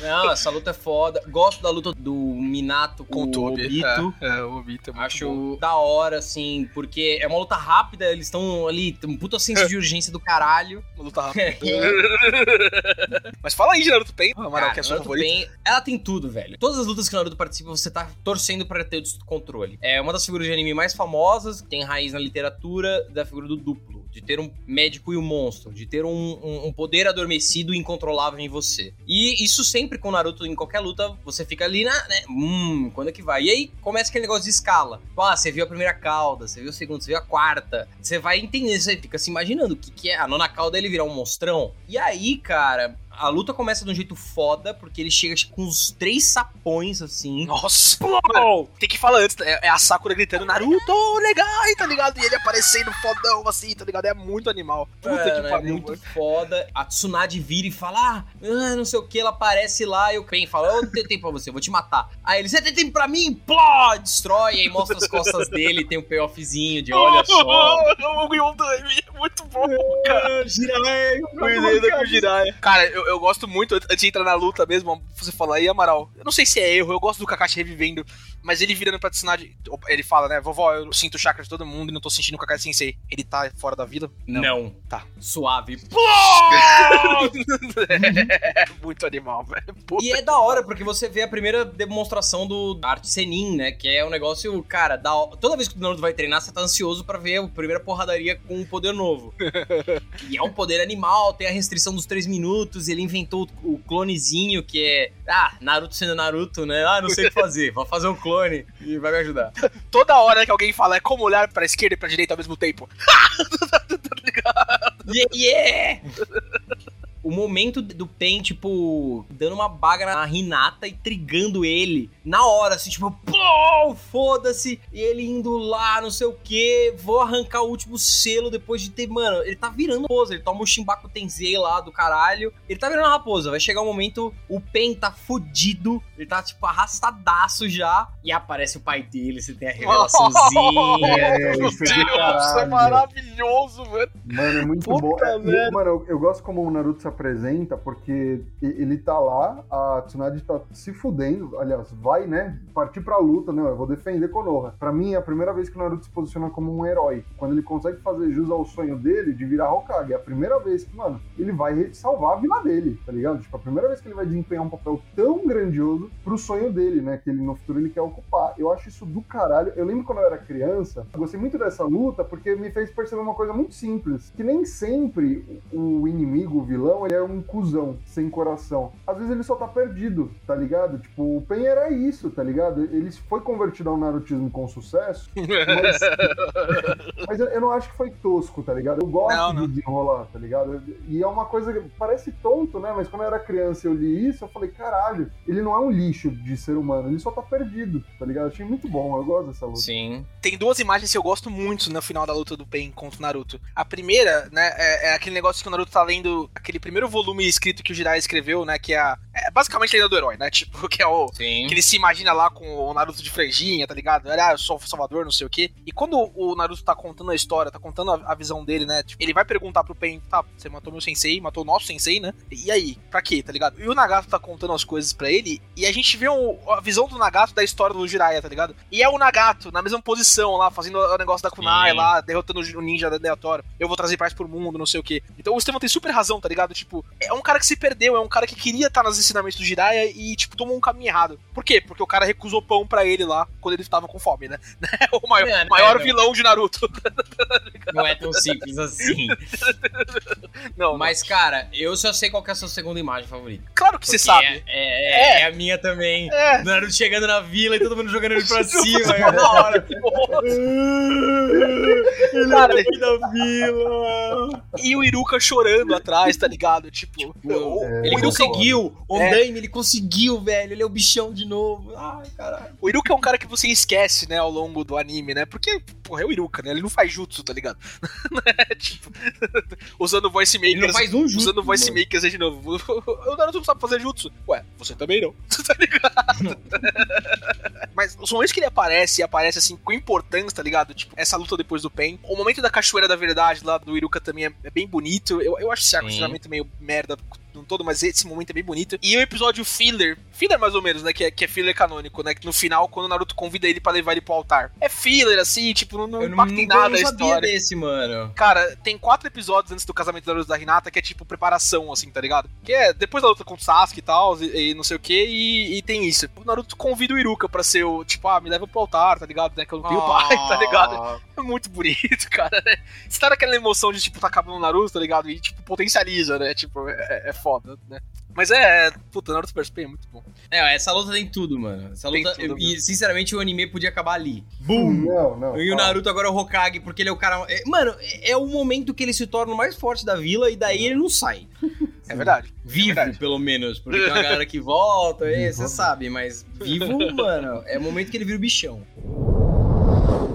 Não, essa luta é foda. Gosto da luta do Minato com, o Obito. É, é, o Obito é muito Acho bom. da hora, assim, porque é uma luta rápida, eles estão ali, um puta senso de <laughs> urgência do caralho. Uma luta rápida. <laughs> Mas fala aí de Naruto Pen, Amaral, que é a sua favorita. Pen, ela tem tudo, velho. Todas as lutas que o Naruto participa, você tá torcendo pra ter o descontrole. É uma das figuras de anime mais famosas, tem raiz na literatura da figura do duplo de ter um médico e um monstro, de ter um, um, poder adormecido e incontrolável em você. E isso sempre com Naruto, em qualquer luta, você fica ali na, né, hum, quando é que vai? E aí começa aquele negócio de escala. Ah, você viu a primeira cauda, você viu a segunda, você viu a quarta. Você vai entender, você fica se imaginando o que, que é. A nona cauda ele virar um monstrão. E aí, cara, a luta começa de um jeito foda, porque ele chega com uns três sapões, assim. Nossa! Mano, tem que falar antes, é, é a Sakura gritando Naruto, legal, tá ligado? E ele aparecendo fodão, assim, tá ligado? É muito animal. Puta que é pariu. É muito mano. foda. A Tsunade vira e fala, ah, não sei o que, ela aparece lá, e o Pen fala, eu tenho tempo pra você, eu vou te matar. Aí ele, você tem tempo pra mim? Pló! Destrói, aí mostra as costas dele, tem um payoffzinho de olha <laughs> só. o Yondami, muito bom, cara. Jiraiya, cuidado com o Jiraiya. Cara, eu, eu gosto muito, antes de entrar na luta mesmo, você falar aí, Amaral, eu não sei se é erro, eu gosto do Kakashi revivendo, mas ele virando pra Tsunade, ele fala, né, vovó, eu sinto o chakra de todo mundo e não tô sentindo o Kakashi Sensei. Ele tá fora da vida? Não. não. Tá. Suave. <laughs> é <laughs> muito animal, velho. E é da hora, porque você vê a primeira demonstração do arte Senin, né, que é um negócio, cara, da... toda vez que o Naruto vai treinar, você tá ansioso pra ver a primeira porradaria com um poder novo. <laughs> e é um poder animal, tem a restrição dos três minutos, ele inventou o clonezinho que é. Ah, Naruto sendo Naruto, né? Ah, não sei o que fazer. Vou fazer um clone e vai me ajudar. <laughs> Toda hora que alguém fala é como olhar pra esquerda e pra direita ao mesmo tempo. <laughs> tá ligado? Yeah! yeah! O momento do Pen, tipo, dando uma baga na Hinata e trigando ele na hora, assim, tipo, pô, foda-se, e ele indo lá, não sei o que, vou arrancar o último selo depois de ter, mano, ele tá virando raposa, ele toma o Shimbaku Tensei lá do caralho, ele tá virando raposa, vai chegar um momento, o Pen tá fudido, ele tá, tipo, arrastadaço já, e aparece o pai dele, você tem a <laughs> revelaçãozinha. isso, é isso é maravilhoso, velho. Mano, é muito Puta bom. É, mano, eu, eu gosto como o Naruto se apresenta, porque ele tá lá, a Tsunade tá se fudendo, aliás, vai, né, partir pra luta, né, eu vou defender Konoha. Pra mim, é a primeira vez que o Naruto se posiciona como um herói, quando ele consegue fazer jus ao sonho dele de virar Hokage, é a primeira vez que, mano, ele vai salvar a vila dele, tá ligado? Tipo, a primeira vez que ele vai desempenhar um papel tão grandioso pro sonho dele, né, que ele no futuro ele quer ocupar. Eu acho isso do caralho. Eu lembro quando eu era criança, eu gostei muito dessa luta porque me fez perceber uma coisa muito simples, que nem sempre o inimigo, o vilão, ele é um cuzão, sem coração. Às vezes ele só tá perdido, tá ligado? Tipo, o Pen era isso, tá ligado? Ele foi convertido ao narutismo com sucesso, mas, <laughs> mas eu, não acho que foi tosco, tá ligado? Eu gosto não, não. de desenrolar, tá ligado? E é uma coisa que parece tonto, né? Mas quando eu era criança e eu li isso, eu falei, caralho, ele não é um lixo de ser humano, ele só tá perdido, tá ligado? achei muito bom, eu gosto dessa luta. Sim. Tem duas imagens que eu gosto muito no final da luta do Pen contra o Naruto. A primeira, né, é, é aquele negócio que o Naruto tá lendo aquele primeiro primeiro volume escrito que o Jirai escreveu, né? Que é a É basicamente a lenda do herói, né? <laughs> Tipo, que é o. Sim. Que ele se imagina lá com o Naruto de franjinha, tá ligado? Ah, eu sou o Salvador, não sei o quê. E quando o Naruto tá contando a história, tá contando a, a visão dele, né? Tipo, ele vai perguntar pro Pen, tá, você matou meu sensei, matou o nosso sensei, né? E aí, pra quê, tá ligado? E o Nagato tá contando as coisas pra ele, e a gente vê um- a visão do Nagato da história do Jiraiya, tá ligado? E é o Nagato, na mesma posição lá, fazendo o negócio da Kunai Sim. lá, derrotando o ninja aleatório. Eu vou trazer paz pro mundo, não sei o quê. Então o Estevão tem super razão, tá ligado? Tipo, é um cara que se perdeu, é um cara que queria estar nos ensinamentos do Jiraiya e, tipo, tomou um caminho errado. Por quê? Porque o cara recusou pão pra ele lá quando ele tava com fome, né? <laughs> o maior, É, né, maior não. vilão de Naruto. <laughs> Não é tão simples assim. <laughs> não, Mas, cara, eu só sei qual que é a sua segunda imagem favorita. claro que você sabe. É, é- é a minha também. É. Naruto chegando na vila e todo mundo jogando ele pra cima. É hora. Ele cara, Rei da vila. e o Iruka chorando atrás, tá ligado? Tipo, o, É. Ele conseguiu. O É. Ondaime, ele conseguiu, velho. Ele é o bichão de novo. Ai, caralho. o Iruka é um cara que você esquece, né, ao longo do anime, né? Porque, porra, é o Iruka, né? Ele não faz jutsu, tá ligado? <laughs> Né? tipo, usando voice Ele makers. não faz um jutsu, Usando voice mano. makers de novo. <laughs> O Naruto não sabe fazer jutsu. Ué, você também não. <laughs> tá ligado? Mas os momentos que ele aparece, e aparece assim, com importância, tá ligado? Tipo, essa luta depois do Pen. O momento da Cachoeira da Verdade lá do Iruka também é, é bem bonito. Eu, eu acho esse arco meio merda no todo, mas esse momento é bem bonito. E o episódio filler, filler mais ou menos, né? Que é, que é filler canônico, né? Que no final, quando o Naruto convida ele pra levar ele pro altar. É filler, assim, tipo, não, não Eu não, impacta em nada a história. desse, mano. Cara, tem quatro episódios antes do casamento da Naruto e da Hinata que é tipo preparação, assim, tá ligado? Que é depois da luta contra o Sasuke e tal, e, e não sei o que, e, tem isso. O Naruto convida o Iruka pra ser o, tipo, ah, me leva pro altar, tá ligado? Né? Que eu não tenho pai, <laughs> tá ligado? É muito bonito, <laughs> cara. né? Você tá naquela emoção de, tipo, tá acabando o Naruto, tá ligado? E, tipo, potencializa, né? Tipo, é, é foda, né? Mas é, puta, Naruto vs Pain é muito bom. É, essa luta tem tudo, mano. Essa Tem luta. tudo e, sinceramente, o anime podia acabar ali. Não, não. E o. Naruto agora é o Hokage, porque ele é o cara. é- mano, é, é o momento que ele se torna o mais forte da vila e daí ele não sai. <laughs> É verdade. Vivo, verdade. pelo menos. Porque tem uma galera que volta, é, você sabe, mas vivo, <laughs> mano, é o momento que ele vira o bichão.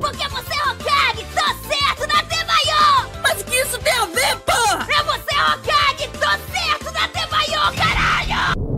Porque você é Hokage, tô certo na Temayo! Mas o que isso tem a ver, porra? É você Hokage, tô certo caralho!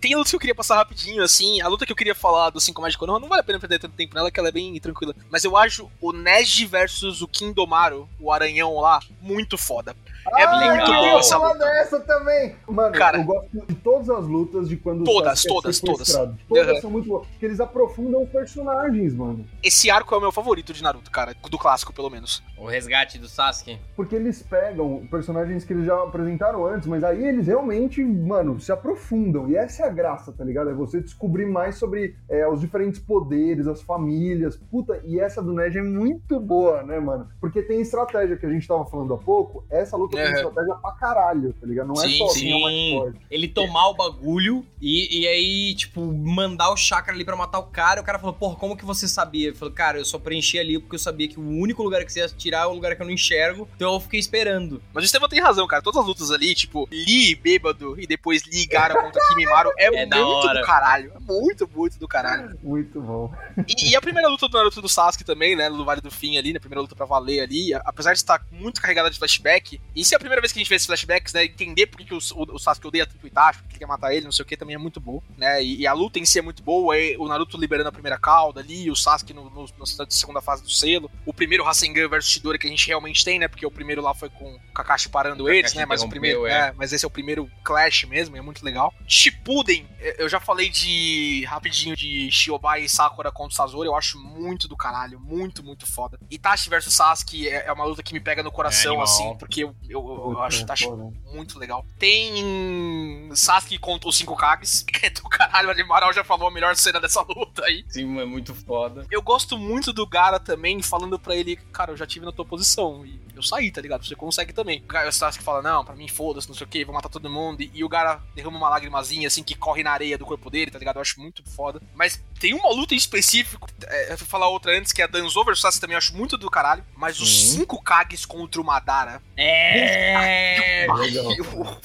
Tem lutas que eu queria passar rapidinho, assim. A luta que eu queria falar do 5 mais de Konoha, não vale a pena perder tanto tempo nela, que ela é bem tranquila. Mas eu acho o Neji versus o Kindomaru, o aranhão lá, muito foda. É ah, muito legal. eu falar luta. dessa também. Mano, Cara. eu gosto de todas as lutas de quando Todas, todas, todas. Todas Uhum. são muito boas. Porque eles aprofundam os personagens, mano. Esse arco é o meu favorito de Naruto, cara. Do clássico, pelo menos. O resgate do Sasuke. Porque eles pegam personagens que eles já apresentaram antes, mas aí eles realmente, mano, se aprofundam. E essa é a graça, tá ligado? É você descobrir mais sobre é, os diferentes poderes, as famílias. Puta, e essa do Neji é muito boa, né, mano? Porque tem estratégia que a gente tava falando há pouco. Essa luta tem Uhum. estratégia pra caralho, tá ligado? Não é Sim, só sim. quem é o mais forte. Ele tomar o bagulho e, e aí, tipo, mandar o chakra ali pra matar o cara. E o cara falou, porra, como que você sabia? Ele falou, cara, eu só preenchi ali porque eu sabia que o único lugar que você ia tirar é o lugar que eu não enxergo. Então eu fiquei esperando. Mas o Estevam tem razão, cara. Todas as lutas ali, tipo, Lee bêbado e depois Lee Gara contra Kimimaro, é, É muito do caralho. É muito, muito do caralho. Muito bom. E, e a primeira luta do Naruto do Sasuke também, né? No Vale do Fim ali, na primeira luta pra valer ali, apesar de estar muito carregada de flashback, e se é a primeira vez que a gente vê esses flashbacks, né? Entender por que, que o, o, o Sasuke odeia tanto o Itachi, porque ele quer matar ele, não sei o que, também é muito bom, né? E, e a luta em si é muito boa, é o Naruto liberando a primeira cauda ali, o Sasuke no, no- na segunda fase do selo, o primeiro Rasengan versus Shidori que a gente realmente tem, né? Porque o primeiro lá foi com o Kakashi parando eles, Kakashi né? Mas o primeiro, é. é, mas esse é o primeiro clash mesmo, é muito legal. Shippuden, eu já falei de rapidinho de Shiobai e Sakura contra o Sazori, eu acho muito do caralho, muito, muito foda. Itachi versus Sasuke é, é uma luta que me pega no coração, animal. assim, porque eu, eu, eu Puta, acho Itachi muito legal. Tem Sasuke contra os 5 Kages, <laughs> que é do caralho, o Animaral já falou a melhor cena dessa luta aí. Sim, é muito foda. Eu gosto muito do Gara também, falando pra ele, cara, eu já tive na tua posição e eu saí, tá ligado? Você consegue também. O Sasuke fala, não, pra mim foda-se, não sei o que, vou matar todo mundo. E, e o Gara derrama uma lágrimazinha, assim, que corre na areia do corpo dele, tá ligado? Eu acho muito foda. Mas tem uma luta em específico, é, eu fui falar outra antes, que é a Danzo versus Sasuke também, eu acho muito do caralho. Mas os Sim. 5 Kages contra o Madara, É. Legal. o mano.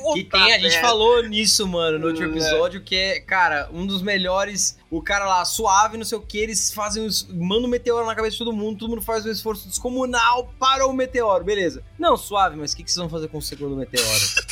Puta Que tem, a gente falou nisso, mano, no outro É. episódio, que é, cara, um dos melhores. O cara lá, suave, não sei o que, eles fazem os. Mandam um meteoro na cabeça de todo mundo, todo mundo faz um esforço descomunal para o meteoro, beleza. Não, suave, mas o que, que vocês vão fazer com o segundo meteoro?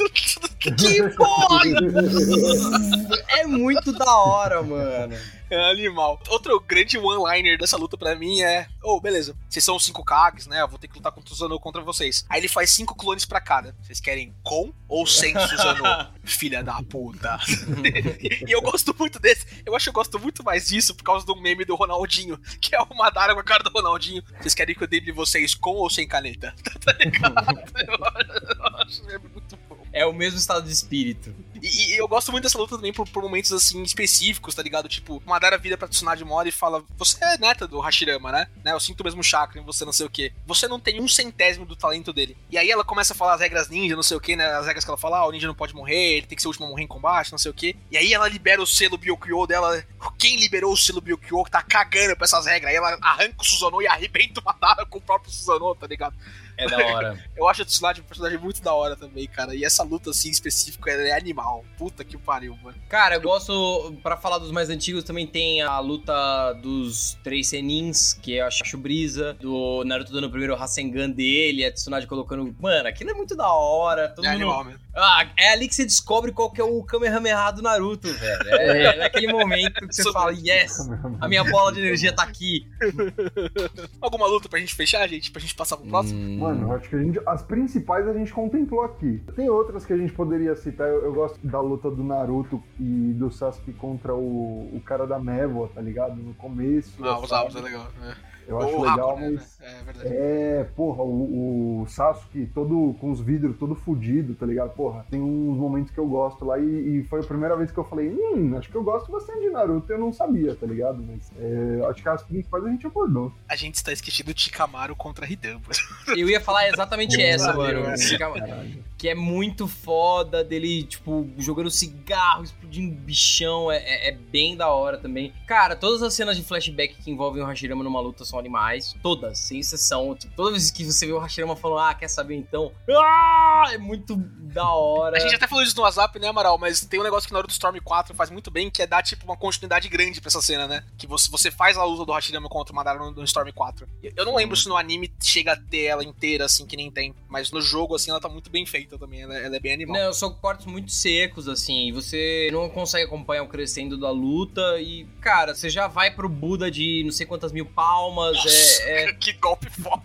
<laughs> que porra! <laughs> é muito da hora, mano. <laughs> Animal. Outro grande one-liner dessa luta pra mim é: Ô, beleza, vocês são cinco Kags, né? Eu vou ter que lutar contra o Susanoo contra vocês. Aí ele faz cinco clones pra cada. Vocês querem com ou sem Susanoo? <laughs> Filha da puta. <laughs> e eu gosto muito desse. Eu acho que eu gosto muito mais disso por causa do meme do Ronaldinho, que é o Madara com a cara do Ronaldinho. Vocês querem que eu drible vocês com ou sem caneta? tá ligado? Eu acho é muito bom. É o mesmo estado de espírito. E, e eu gosto muito dessa luta também por, por momentos assim específicos, tá ligado? Tipo, Madara vira pra Tsunade Mori e fala: Você é neta do Hashirama, né? né? Eu sinto o mesmo chakra em você, não sei o quê. Você não tem um centésimo do talento dele. E aí ela começa a falar as regras ninja, não sei o quê, né? As regras que ela fala: Ah, o ninja não pode morrer, ele tem que ser o último a morrer em combate, não sei o quê. E aí ela libera o selo Byokyo dela. Quem liberou o selo Byokyo tá cagando pra essas regras. Aí ela arranca o Susanoo e arrebenta o Madara com o próprio Susanoo, tá ligado? É da hora. <laughs> Eu acho a Tsunade um personagem muito da hora também, cara. E essa luta, assim, específica, ela é animal. Puta que pariu, mano. Cara, eu gosto, pra falar dos mais antigos, também tem a luta dos três Senins, que eu acho brisa, do Naruto dando o primeiro Rasengan dele, a Tsunade colocando. Mano, aquilo é muito da hora. Todo é mundo... animal mesmo. Ah, é ali que você descobre qual que é o Kamehameha do Naruto, velho. É, é naquele momento que você Isso fala, yes, a minha bola de energia tá aqui. <laughs> Alguma luta pra gente fechar, gente? Pra gente passar pro próximo? Hum. Mano, eu acho que a gente, as principais a gente contemplou aqui. Tem outras que a gente poderia citar. Eu, eu gosto da luta do Naruto e do Sasuke contra o, o cara da névoa, tá ligado? No começo. Ah, os álbuns é legal. É. Eu acho Ou o legal, Raku, né? mas. É verdade. É, porra, o, o Sasuke todo com os vidros todo fudido, tá ligado? Porra, tem uns momentos que eu gosto lá e, e foi a primeira vez que eu falei, hum, acho que eu gosto bastante de Naruto, eu não sabia, tá ligado? Mas é, acho que as principais a gente abordou. A gente está esquecido de Chikamaru contra Hidan. mano. <laughs> Eu ia falar exatamente essa, mano. Caralho. Que é muito foda dele, tipo, jogando cigarro, explodindo bichão. É, é- é bem da hora também. Cara, todas as cenas de flashback que envolvem o Hashirama numa luta são animais. Todas, sem exceção. Tipo, toda vez que você vê o Hashirama falando, ah, quer saber então? Ah, é muito da hora. A gente até falou isso no WhatsApp, né, Amaral? Mas tem um negócio que Naruto Storm 4 faz muito bem, que é dar, tipo, uma continuidade grande pra essa cena, né? Que você, você faz a luta do Hashirama contra o Madara no, no Storm 4. Eu não lembro se no anime chega a ter ela inteira, assim, que nem tem. Mas no jogo, assim, ela tá muito bem feita também. Ela, ela é bem animal. Não, são cortes muito secos, assim, e você não consegue acompanhar o crescendo da luta e, cara, você já vai pro Buda de não sei quantas mil palmas, Nossa, é, é, <laughs> que golpe foda.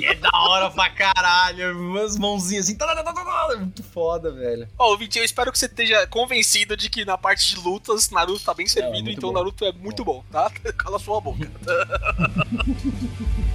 é da hora pra caralho, umas mãozinhas assim, tá, tá, tá, é muito foda, velho. Ó, Vitinho, eu espero que você esteja convencido de que na parte de lutas, Naruto tá bem servido, muito então bom. Naruto é muito bom, tá? <laughs> Cala sua boca. <laughs>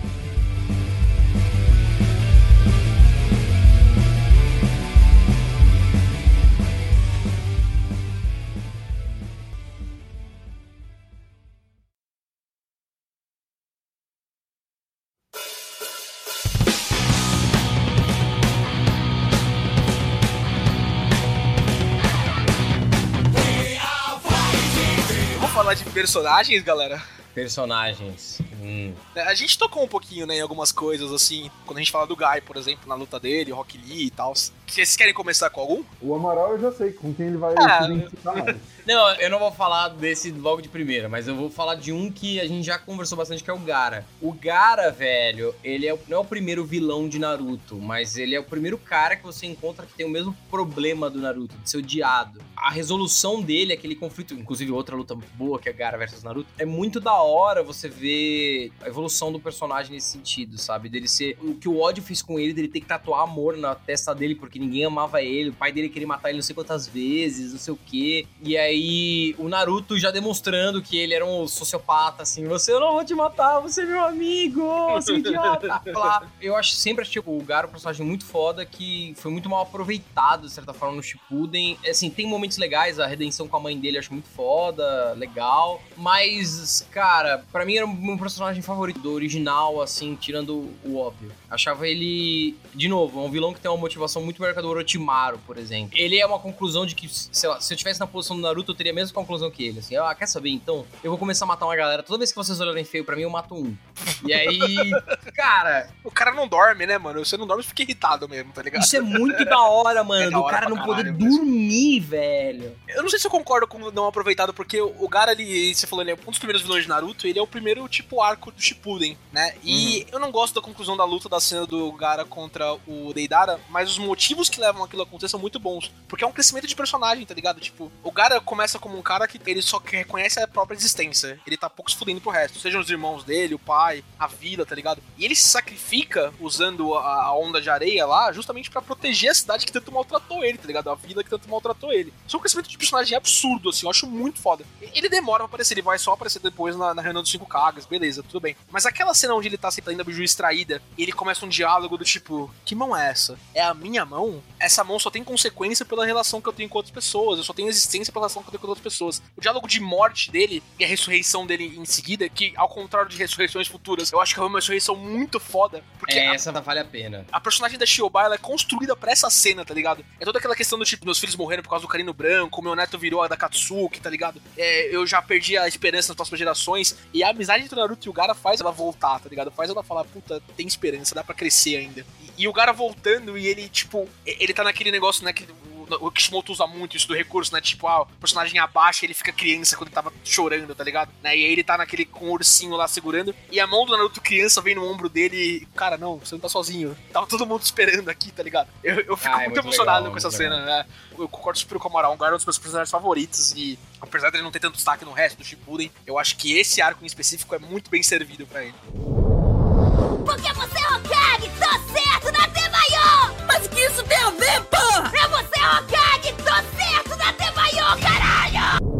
falar de personagens, galera? Personagens. Hum. É, A gente tocou um pouquinho, né, em algumas coisas, assim, quando a gente fala do Guy, por exemplo, na luta dele, Rock Lee e tal. Vocês querem começar com algum? O Amaral eu já sei com quem ele vai Ah, se identificar mais. <laughs> Não, eu não vou falar desse logo de primeira, mas eu vou falar de um que a gente já conversou bastante, que é o Gara. O Gara, velho, ele é, o- não é o primeiro vilão de Naruto, mas ele é o primeiro cara que você encontra que tem o mesmo problema do Naruto, de ser odiado. A resolução dele, aquele conflito, inclusive outra luta boa que é Gara versus Naruto, é muito da hora você ver a evolução do personagem nesse sentido, sabe? Dele ser. O que o ódio fez com ele, dele ter que tatuar amor na testa dele porque ninguém amava ele, o pai dele queria matar ele não sei quantas vezes, não sei o quê. E aí o Naruto já demonstrando que ele era um sociopata, assim, você eu não vou te matar, você é meu amigo, seu idiota. <laughs> Lá. Eu acho sempre achei o Garo um personagem muito foda que foi muito mal aproveitado, de certa forma, no Shippuden. Assim, tem momentos legais, a redenção com a mãe dele eu acho muito foda, legal. Mas, cara, pra mim era o meu personagem favorito do original, assim, tirando o óbvio. Achava ele, de novo, um vilão que tem uma motivação muito histórica do Orochimaru, por exemplo. Ele é uma conclusão de que, sei lá, se eu tivesse na posição do Naruto, eu teria a mesma conclusão que ele. Assim, ah, quer saber então? Eu vou começar a matar uma galera. Toda vez que vocês olharem feio pra mim, eu mato um. E aí, <laughs> cara. O cara não dorme, né, mano? Você não dorme, fica irritado mesmo, tá ligado? Isso é muito da hora, <laughs> mano. É da do cara não poder caralho mesmo. dormir, velho. Eu não sei se eu concordo com o não aproveitado, porque o Gara, ele, você falou, ele é um dos primeiros vilões de Naruto, ele é o primeiro, tipo, arco do Shippuden, né? E eu não gosto da conclusão da luta da cena do Gara contra o Deidara, mas os motivos que levam aquilo a acontecer são muito bons. Porque é um crescimento de personagem, tá ligado? Tipo, o Gara começa como um cara que ele só reconhece a própria existência. Ele tá pouco se fudendo pro resto. Sejam os irmãos dele, o pai, a vida, tá ligado? E ele se sacrifica usando a, onda de areia lá, justamente pra proteger a cidade que tanto maltratou ele, tá ligado? A vila que tanto maltratou ele. Isso é um crescimento de personagem absurdo, assim, eu acho muito foda. Ele demora pra aparecer, ele vai só aparecer depois na, na reunião dos cinco Kagas, beleza, tudo bem. Mas aquela cena onde ele tá aceitando a biju extraída, e ele começa um diálogo do tipo: Que mão é essa? É a minha mão? Essa mão só tem consequência pela relação que eu tenho com outras pessoas, eu só tenho existência pela relação que eu tenho com outras pessoas. O diálogo de morte dele e a ressurreição dele em seguida, que ao contrário de ressurreições futuras, eu acho que é uma ressurreição muito foda, porque É, a- essa vale a pena. a personagem da Shioba, ela é construída pra essa cena, tá ligado? É toda aquela questão do tipo, meus filhos morreram por causa do Carino Branco, meu neto virou a da Katsuki, tá ligado? É, eu já perdi a esperança nas próximas gerações. E a amizade entre o Naruto e o Gara faz ela voltar, tá ligado? Faz ela falar, puta, tem esperança, dá pra crescer ainda. E, e o Gara voltando e ele, tipo, ele tá naquele negócio, né, que o- o Kishimoto usa muito isso do recurso, né? Tipo, ah, o personagem abaixa ele fica criança quando ele tava chorando, tá ligado? Né? E aí ele tá naquele com o ursinho lá segurando. E a mão do Naruto criança vem no ombro dele e, cara, não, você não tá sozinho. Tava todo mundo esperando aqui, tá ligado? Eu, eu fico Ah, é muito, muito emocionado legal, com essa muito cena, né? Eu concordo super com o Amaral. É um dos meus personagens favoritos e, apesar dele não ter tanto destaque no resto do Shippuden, eu acho que esse arco em específico é muito bem servido pra ele. Porque você é Mas o que isso tem a ver, porra? É você Hokage, tô certo na Temayo, caralho!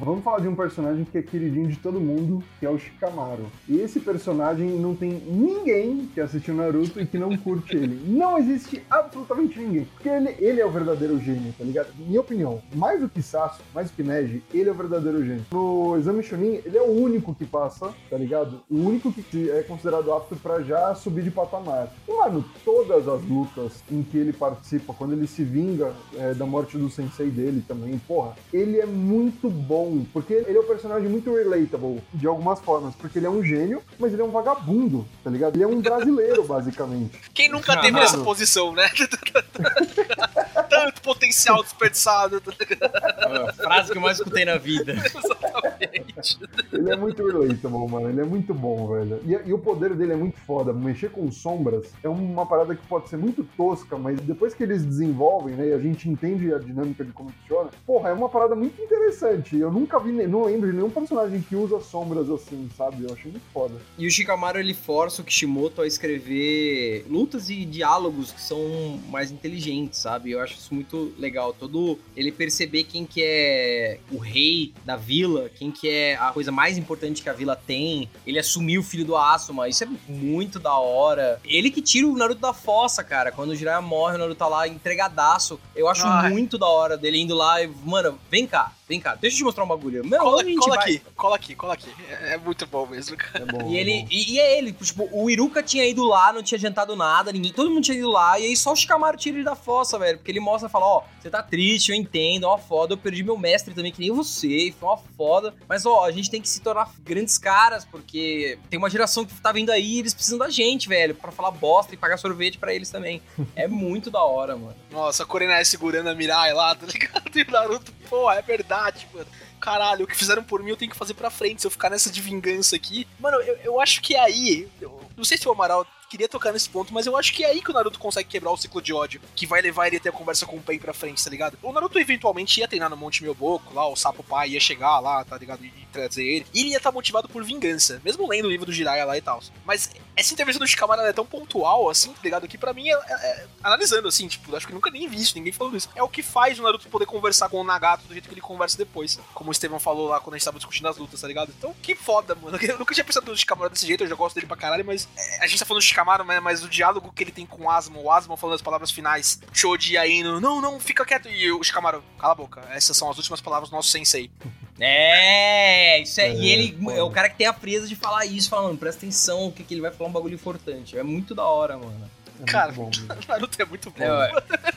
Vamos falar de um personagem que é queridinho de todo mundo, que é o Shikamaru. E esse personagem não tem ninguém que assistiu Naruto e que não curte ele. Não existe absolutamente ninguém. Porque ele, ele é o verdadeiro gênio, tá ligado? Minha opinião, mais do que Sasuke, mais do que Neji, ele é o verdadeiro gênio. No exame Chunin, ele é o único que passa, tá ligado? O único que é considerado apto pra já subir de patamar. E, mano, todas as lutas em que ele participa, quando ele se vinga é, da morte do sensei dele também, porra, ele é muito bom, porque ele é um personagem muito relatable, de algumas formas, porque ele é um gênio, mas ele é um vagabundo, tá ligado? Ele é um brasileiro, <laughs> basicamente. Quem nunca Ah, teve nessa posição, né? <laughs> Tanto potencial desperdiçado. Ah, frase que eu mais escutei na vida. <laughs> Exatamente. Ele é muito relatable, mano. Ele é muito bom, velho. E, e o poder dele é muito foda. Mexer com sombras é uma parada que pode ser muito tosca, mas depois que eles desenvolvem, né, e a gente entende a dinâmica de como funciona, porra, é uma parada muito interessante. Eu nunca vi, não lembro de nenhum personagem que usa sombras assim, sabe? Eu acho muito foda. E o Shikamaru ele força o Kishimoto a escrever lutas e diálogos que são mais inteligentes, sabe? Eu acho isso muito legal. Todo ele perceber quem que é o rei da vila, quem que é a coisa mais importante que a vila tem. Ele assumir o filho do Asuma, isso é muito da hora. Ele que tira o Naruto da fossa, cara. Quando o Jiraiya morre, o Naruto tá lá entregadaço. Eu acho Ai. muito da hora dele indo lá e, mano, vem cá, vem cá, deixa eu te mostrar um bagulho. Meu, Cola, cola aqui, cola aqui, cola aqui. É, é muito bom mesmo, cara. É bom. E é ele bom. e, e é ele, tipo, o Iruka tinha ido lá, não tinha adiantado nada, ninguém, todo mundo tinha ido lá, e aí só o Shikamaru tira ele da fossa, velho, porque ele mostra e fala, ó, você tá triste, eu entendo, ó, foda, eu perdi meu mestre também, que nem você, e foi uma foda, mas ó, a gente tem que se tornar grandes caras, porque tem uma geração que tá vindo aí, e eles precisam da gente, velho, pra falar bosta e pagar sorvete pra eles também. <laughs> É muito da hora, mano. Nossa, a Kurenai segurando a Mirai lá, tá ligado? <laughs> E o Naruto, pô, é verdade, mano. Caralho, o que fizeram por mim eu tenho que fazer pra frente. Se eu ficar nessa de vingança aqui. Mano, eu, eu acho que aí. eu não sei se o Amaral queria tocar nesse ponto, mas eu acho que é aí que o Naruto consegue quebrar o ciclo de ódio, que vai levar ele a ter a conversa com o Pen pra frente, tá ligado? O Naruto eventualmente ia treinar no Monte Myoboku, lá, o Sapo Pai ia chegar lá, tá ligado? E trazer ele. E ele ia estar motivado por vingança, mesmo lendo o livro do Jiraiya lá e tal. Mas essa intervenção do Shikamaru é tão pontual, assim, tá ligado? Que pra mim, é, é- é- analisando, assim, tipo, acho que nunca nem vi isso, ninguém falando isso. É o que faz o Naruto poder conversar com o Nagato do jeito que ele conversa depois. Como o Estevão falou lá quando a gente tava discutindo as lutas, tá ligado? Então, que foda, mano. <laughs> Eu nunca tinha pensado no Shikamaru desse jeito, eu já gosto dele pra caralho, mas é, a gente tá falando do Shikamaru, né, mas o diálogo que ele tem com o Asma, o Asma falando as palavras finais, Shoji indo, não, não, fica quieto, e o Shikamaru, cala a boca, essas são as últimas palavras do nosso sensei. <laughs> É, isso é. É, e ele foda. é o cara que tem a frieza de falar isso, falando, presta atenção, o que, que ele vai falar um bagulho importante. É muito da hora, mano. É Cara, bom, <laughs> mano. Naruto é muito bom. Não, é,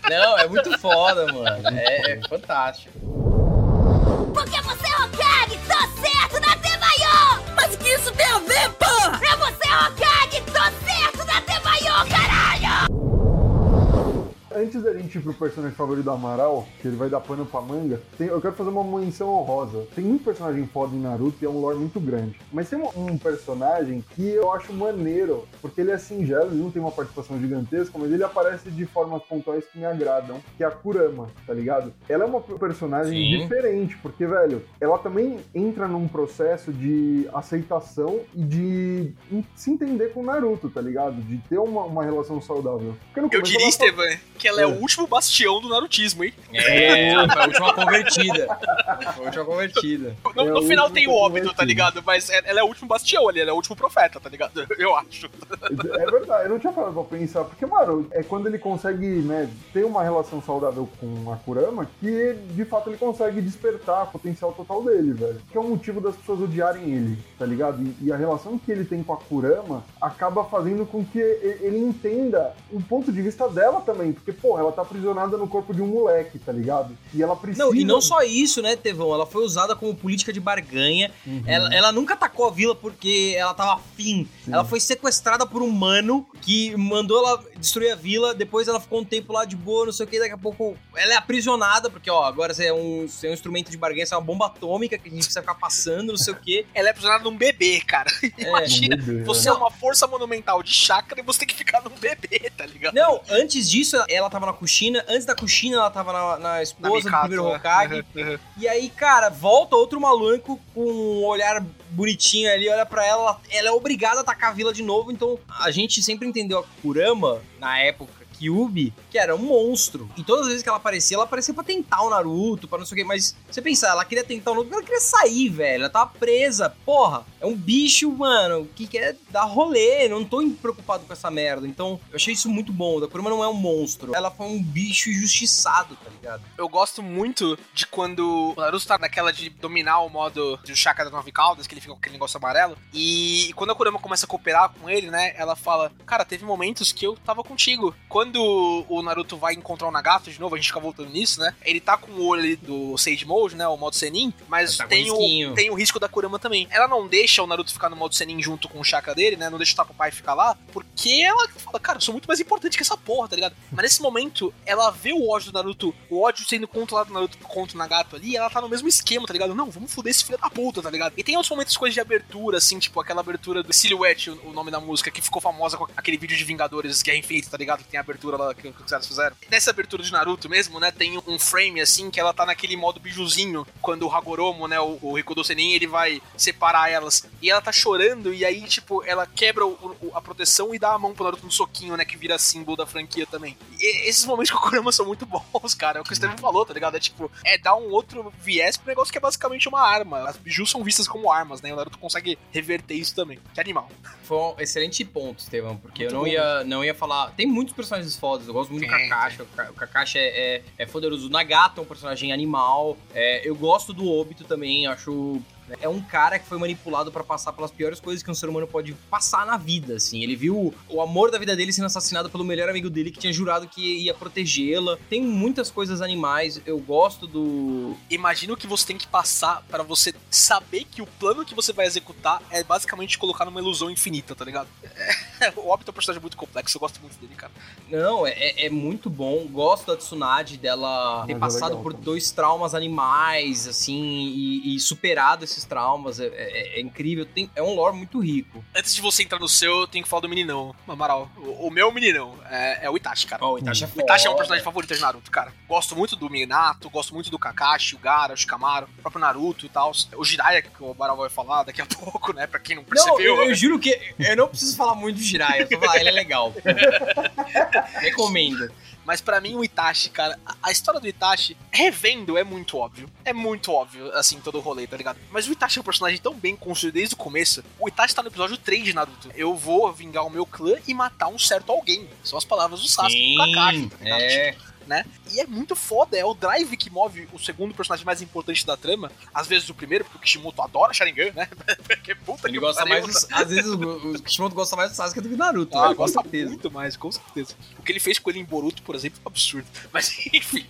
não, é muito foda, mano. É, é fantástico. Porque você é Hokage, tô certo na Tebayo! Mas o que isso tem a ver, porra? É você Hokage, caralho! Antes da gente ir pro personagem favorito do Amaral, que ele vai dar pano pra manga, tem- eu quero fazer uma menção honrosa. Tem muito personagem foda em Naruto e é um lore muito grande. Mas tem um, um personagem que eu acho maneiro, porque ele é singelo, ele não tem uma participação gigantesca, mas ele aparece de formas pontuais que me agradam, que é a Kurama, tá ligado? Ela é uma personagem Sim. diferente, porque, velho, ela também entra num processo de aceitação e de se entender com o Naruto, tá ligado? De ter uma, uma relação saudável. Porque no Eu diria, ela só- Estevam, que ela é. É. o último bastião do narutismo, hein? É, a última convertida. A última convertida. No, É no final tem o óbito, tá ligado? Mas é- ela é o último bastião ali, ela é o último profeta, tá ligado? <laughs> Eu acho. É verdade, eu não tinha parado pra pensar, porque, mano, é quando ele consegue, né, ter uma relação saudável com a Kurama que, de fato, ele consegue despertar o potencial total dele, velho. Que é o motivo das pessoas odiarem ele, tá ligado? E, e a relação que ele tem com a Kurama acaba fazendo com que ele entenda o ponto de vista dela também, porque, porra, ela tá aprisionada no corpo de um moleque, tá ligado? E ela precisa... Não, e não só isso, né, Tevão? Ela foi usada como política de barganha. Uhum. Ela, ela nunca atacou a vila porque ela tava afim. Sim. Ela foi sequestrada por um mano que mandou ela destruir a vila. Depois ela ficou um tempo lá de boa, não sei o que. Daqui a pouco ela é aprisionada, porque, ó, agora você é um, você é um instrumento de barganha, você é uma bomba atômica que a gente precisa ficar passando, não sei o que. <laughs> Ela é aprisionada num bebê, cara. <laughs> Imagina, Um bebê, você é uma força monumental de chakra e você tem que ficar num bebê, tá ligado? Não, antes disso, ela tava na Kushina. Antes da Kushina, ela tava na, na Na esposa do Mikado, primeiro né? Hokage. Uhum, <laughs> uhum. E aí, cara, volta outro maluco com um olhar bonitinho ali, olha pra ela, ela- ela é obrigada a atacar a vila de novo, então a gente sempre entendeu a Kurama, na época, Kyubi, que era um monstro. E todas as vezes que ela aparecia, ela aparecia pra tentar o Naruto, pra não sei o quê, mas você pensar, ela queria tentar o Naruto, ela queria sair, velho, ela tava presa, porra, é um bicho, mano, que quer dar rolê, não tô preocupado com essa merda, então eu achei isso muito bom, a Kurama não é um monstro, ela foi um bicho injustiçado, tá ligado? Eu gosto muito de quando o Naruto tá naquela de dominar o modo de chakra das nove caudas, que ele fica com aquele negócio amarelo. E quando a Kurama começa a cooperar com ele, né? Ela fala: Cara, teve momentos que eu tava contigo. Quando o Naruto vai encontrar o Nagato de novo, a gente fica voltando nisso, né? Ele tá com o olho ali do Sage Mode, né? O modo Senin, mas Tá tem, o, tem o risco da Kurama também. Ela não deixa o Naruto ficar no modo Senin junto com o chakra dele, né? Não deixa o Tapupai ficar lá, porque ela fala, cara, eu sou muito mais importante que essa porra, tá ligado? Mas nesse momento, ela vê o ódio do Naruto, o ódio sendo controlado do Naruto contra o Nagato ali, e ela tá no mesmo esquema, tá ligado? Não, vamos foder esse filho da puta, tá ligado? E tem outros momentos, coisas de abertura, assim, tipo aquela abertura do Silhouette, o, o nome da música, que ficou famosa com aquele vídeo de Vingadores Guerra Infinita, tá ligado? Que tem a abertura lá que, que os caras fizeram. Nessa abertura de Naruto mesmo, né, tem um frame, assim, que ela tá naquele modo bijuzinho, quando o Hagoromo, né, o, o Rikudo Senin, ele vai separar elas. E ela tá chorando, e aí, tipo, ela quebra o- o- a proteção e dá a mão pro Naruto no soquinho, né, que vira símbolo da franquia também. E esses momentos com o Kurama são muito <laughs> bons, cara. É o que o Steven falou, tá ligado? É tipo, é dar um outro viés pro negócio que é basicamente uma arma. As bijus são vistas como armas, né? O Naruto consegue reverter isso também. Que animal. Foi um excelente ponto, Estevão, porque Muito eu não bom. ia, não ia falar. Tem muitos personagens fodas, eu gosto muito do Kakashi. O Ka- O Kakashi é, é, é poderoso. O Nagato é um personagem animal. É, eu gosto do Obito também, acho. É um cara que foi manipulado pra passar pelas piores coisas que um ser humano pode passar na vida, assim. Ele viu o amor da vida dele sendo assassinado pelo melhor amigo dele que tinha jurado que ia protegê-la. Tem muitas coisas animais. Eu gosto do, Imagina o que você tem que passar pra você saber que o plano que você vai executar é basicamente colocar numa ilusão infinita, tá ligado? É, <laughs> o Obito é um personagem muito complexo, eu gosto muito dele, cara. Não, é- é, é muito bom. Gosto da Tsunade, dela ter Mas é passado legal por também. dois traumas animais, assim, e, e superado esses traumas. É, é- é incrível. Tem- é um lore muito rico. Antes de você entrar no seu, eu tenho que falar do meninão, Amaral. O, o meu meninão é, é o Itachi, cara. Ó, o Itachi é O Itachi é um personagem favorito de Naruto, cara. Gosto muito do Minato, gosto muito do Kakashi, o Gaara, o Shikamaru, o próprio Naruto e tal. O Jiraiya, que o Amaral vai falar daqui a <laughs> pouco, né? Pra quem não Não, percebeu. eu, eu juro que eu não preciso falar muito do Jiraiya, eu só falar, ele é legal. <laughs> Recomendo. Mas pra mim, o Itachi, cara, a, história do Itachi, revendo, é muito óbvio. É muito óbvio, assim, todo o rolê, tá ligado? Mas o Itachi é um personagem tão bem construído desde o começo. O Itachi tá no episódio 3 de Naruto. Eu vou vingar o meu clã e matar um certo alguém. São as palavas do Sasuke do Kakashi, tá ligado? É. E é muito foda, é o drive que move o segundo personagem mais importante da trama. Às vezes o primeiro, porque o Kishimoto adora Sharingan, né? <laughs> porque puta Ele que gosta pariu, mais. às vezes o, o Kishimoto gosta mais do Sasuke do que do Naruto. Ah, né? gosta certeza. muito mais, com certeza. O que ele fez com ele em Boruto, por exemplo, é um absurdo. <laughs> Mas, enfim.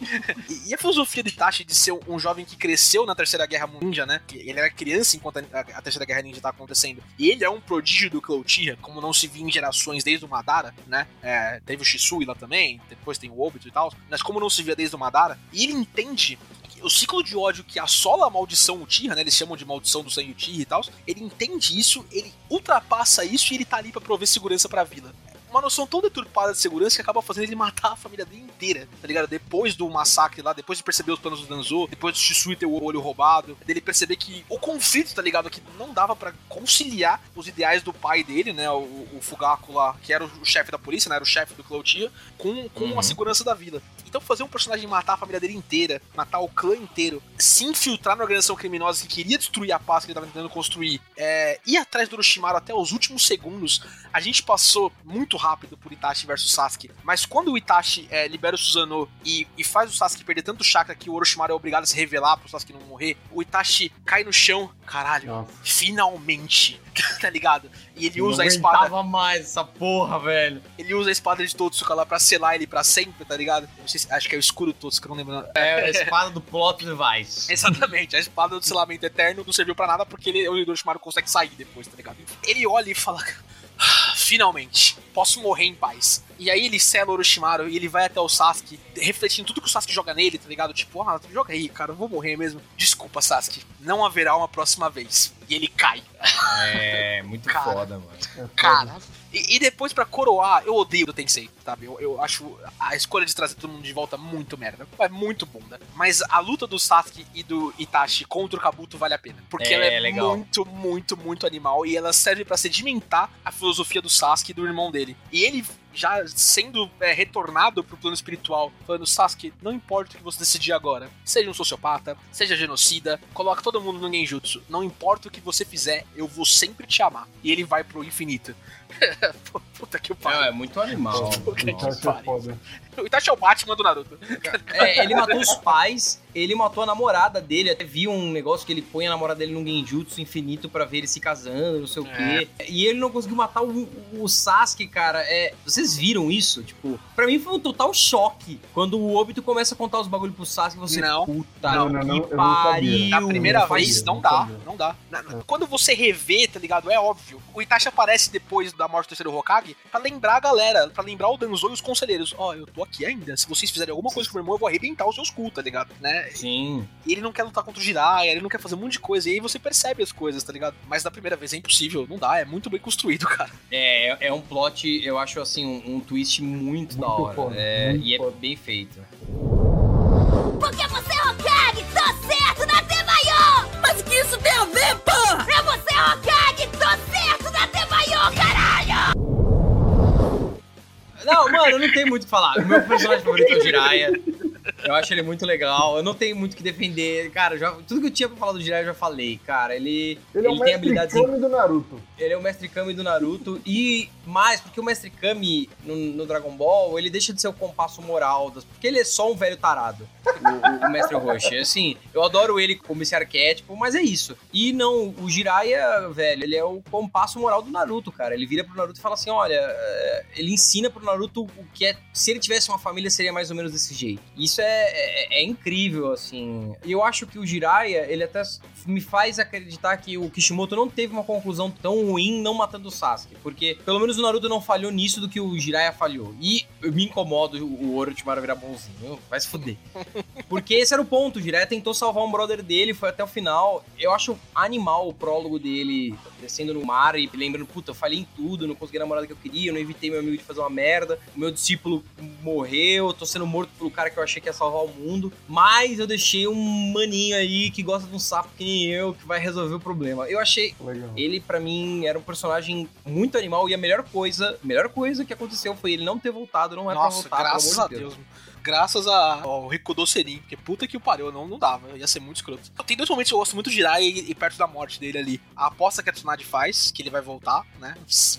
E, a filosofia de Itachi de ser um, jovem que cresceu na Terceira Guerra Ninja, né? Ele era criança enquanto a, Terceira Guerra Ninja tá acontecendo. E ele é um prodígio do Uchiha, como não se via em gerações desde o Madara, né? É, teve o Shisui lá também, depois tem o Obito e tal. Mas como não se via desde o Madara, e ele entende o ciclo de ódio que assola a maldição Uchiha, né? Eles chamam de maldição do sangue Uchiha e tal. Ele entende isso, ele ultrapassa isso e ele tá ali pra prover segurança pra vila. Uma noção tão deturpada de segurança que acaba fazendo ele matar a família dele inteira, tá ligado? Depois do massacre lá, depois de perceber os planos do Danzo, depois do Shisui ter o olho roubado, dele perceber que o conflito, tá ligado? Que não dava pra conciliar os ideais do pai dele, né? O, o Fugaku lá, que era o chefe da polícia, né? Era o chefe do Cloutia, com, com Uhum. a segurança da vila. Então fazer um personagem matar a família dele inteira, matar o clã inteiro, se infiltrar na organização criminosa que queria destruir a paz que ele estava tentando construir, é, ir atrás do Orochimaru até os últimos segundos, a gente passou muito rápido por Itachi versus Sasuke. Mas quando o Itachi é, libera o Susanoo e, e faz o Sasuke perder tanto chakra que o Orochimaru é obrigado a se revelar pro Sasuke não morrer, o Itachi cai no chão, caralho, Nossa. finalmente, <laughs> tá ligado? E ele usa a não espada aguentava mais essa porra, velho. ele usa a espada de Totsuka lá pra selar ele pra sempre, tá ligado? Não sei se- acho que é o escudo Totsuka, não lembro. É a espada do plot device. <laughs> Exatamente, a espada do selamento eterno não serviu pra nada porque ele, o Orochimaru consegue sair depois, tá ligado? Ele olha e fala. "Ah, Finalmente, posso morrer em paz. E aí ele sela o Orochimaru e ele vai até o Sasuke, refletindo tudo que o Sasuke joga nele, tá ligado? Tipo, ah, joga aí, cara, eu vou morrer mesmo. Desculpa, Sasuke, não haverá uma próxima vez. E ele cai. É, muito Cara. foda, mano. É. Cara. E, e depois pra coroar, eu odeio o Tensei, sabe? Eu, eu acho a escolha de trazer todo mundo de volta muito merda. É muito bunda. Mas a luta do Sasuke e do Itachi contra o Kabuto vale a pena. Porque É, ela é legal. muito, muito, muito animal. E ela serve pra sedimentar a filosofia do Sasuke e do irmão dele. E ele já sendo é, retornado pro plano espiritual, falando, Sasuke, não importa o que você decidir agora. Seja um sociopata, seja genocida, coloca todo mundo no genjutsu. Não importa o que você fizer, eu vou sempre te amar. E ele vai pro infinito. <laughs> Puta que pariu. é muito animal. Puta que Itachi é pariu. O Itachi é o Batman do Naruto. É, ele matou os pais, ele matou a namorada dele. Até vi um negócio que ele põe a namorada dele num genjutsu infinito pra ver ele se casando, não sei o quê. E ele não conseguiu matar o, o Sasuke, cara. É, vocês viram isso? Tipo, pra mim foi um total choque. Quando o Obito começa a contar os bagulho pro Sasuke, você. Não. Puta Não, não, não, pariu. Na primeira não vez, sabia, não não dá. Não dá. Na- na- Quando você revê, tá ligado? É óbvio. O Itachi aparece depois da morte do terceiro Hokage pra lembrar a galera, pra lembrar o Danzo e os conselheiros. Ó, eu tô aqui ainda. Se vocês fizerem alguma coisa com o meu irmão, eu vou arrebentar os seus cu, tá ligado? Né? Sim. E ele não quer lutar contra o Jiraiya, ele não quer fazer um monte de coisa. E aí você percebe as coisas, tá ligado? Mas da primeira vez é impossível, não dá. É muito bem construído, <laughs> cara. É, é um plot, eu acho assim, um, um twist muito, da Muito hora. foda, É, muito e é foda. bem feito. Porque você é Hokage, tô certo na Temayo! Mas o que isso tem a ver, porra? É você Hokage, tô certo na Temayo, caralho! Não, mano, não tem muito o que falar. O meu personagem favorito é o Jiraiya. Eu acho ele muito legal. Eu não tenho muito o que defender. Cara, já, tudo que eu tinha pra falar do Jiraiya eu já falei. Cara, ele, Ele, é o tem mestre habilidades Kami do Naruto. Ele é o Mestre Kami do Naruto e mais, porque o Mestre Kami no, no Dragon Ball, ele deixa de ser o compasso moral, das, porque ele é só um velho tarado, o, o, Mestre Roshi. Assim, eu adoro ele como esse arquétipo, mas é isso. E não, o Jiraiya, velho, ele é o compasso moral do Naruto, cara. Ele vira pro Naruto e fala assim, olha, é, ele ensina pro Naruto o que é, se ele tivesse uma família seria mais ou menos desse jeito. Isso é, é, é incrível, assim. Eu acho que o Jiraiya, ele até me faz acreditar que o Kishimoto não teve uma conclusão tão ruim não matando o Sasuke. Porque pelo menos o Naruto não falhou nisso do que o Jiraiya falhou. E eu me incomodo o Orochimaru virar bonzinho. Vai se fuder. <laughs> Porque esse era o ponto. O Jiraiya tentou salvar um brother dele, foi até o final. Eu acho animal o prólogo dele descendo no mar e lembrando, puta, eu falhei em tudo, não consegui a namorada que eu queria, eu não evitei meu amigo de fazer uma merda, o meu discípulo morreu, eu tô sendo morto pelo cara que eu achei que ia salvar o mundo, mas eu deixei um maninho aí que gosta de um sapo que nem eu, que vai resolver o problema. Eu achei Legal. ele, pra mim, era um personagem muito animal e a melhor coisa, melhor coisa que aconteceu foi ele não ter voltado, não é Nossa, pra voltar, graças pelo a Deus. Deus. Graças a- ao Rikudo Senin, porque puta que o pariu, não, não dava, ia ser muito escroto. Tem dois momentos que eu gosto muito de Jirai e, e perto da morte dele ali. A aposta que a Tsunade faz, que ele vai voltar, né,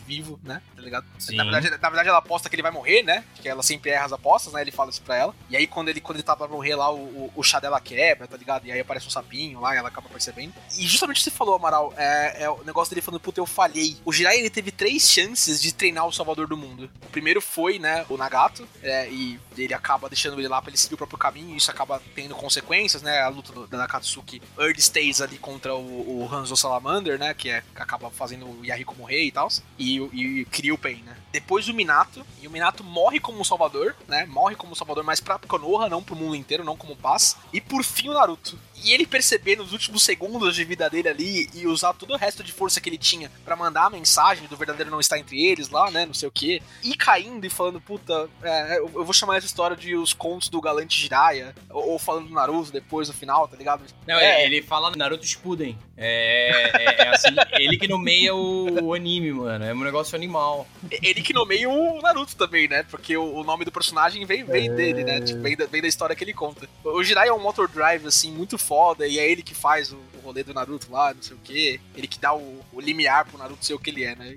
vivo, né, tá ligado? Sim. Na verdade, na verdade, ela aposta que ele vai morrer, né, que ela sempre erra as apostas, né, ele fala isso pra ela. E aí quando ele, quando ele tá pra morrer lá, o, o, o chá dela quebra, tá ligado? E aí aparece um sapinho lá e ela acaba percebendo. E justamente o que você falou, Amaral, é, é o negócio dele falando, puta, eu falhei. O Jirai, ele teve três chances de treinar o Salvador do Mundo. O primeiro foi, né, o Nagato, é, e ele acaba deixando ele lá pra ele seguir o próprio caminho, e isso acaba tendo consequências, né, a luta da Nakatsuki Early Stays ali contra o, o Hanzo Salamander, né, que é, acaba fazendo o Yahiko morrer e tal, e, o- e cria o Pain, né. Depois o Minato, e o Minato morre como Salvador, né, morre como Salvador, mas pra Konoha, não pro mundo inteiro, não como paz, e por fim o Naruto. E ele perceber nos últimos segundos de vida dele ali e usar todo o resto de força que ele tinha pra mandar a mensagem do verdadeiro não estar entre eles lá, né? Não sei o quê. E caindo e falando, puta, é, eu, eu vou chamar essa história de os contos do Galante Jiraiya. Ou, ou falando do Naruto depois no final, tá ligado? Não, É. ele fala Naruto Shippuden. É, é, é assim, ele que nomeia o, o anime, mano. É um negócio animal. Ele que nomeia o Naruto também, né? Porque o, o nome do personagem vem, vem É. dele, né? Tipo, vem, da, vem da história que ele conta. O Jiraiya é um motor drive, assim, muito foda, e é ele que faz o, o rolê do Naruto lá, não sei o quê. Ele que dá o, o limiar pro Naruto ser o que ele é, né?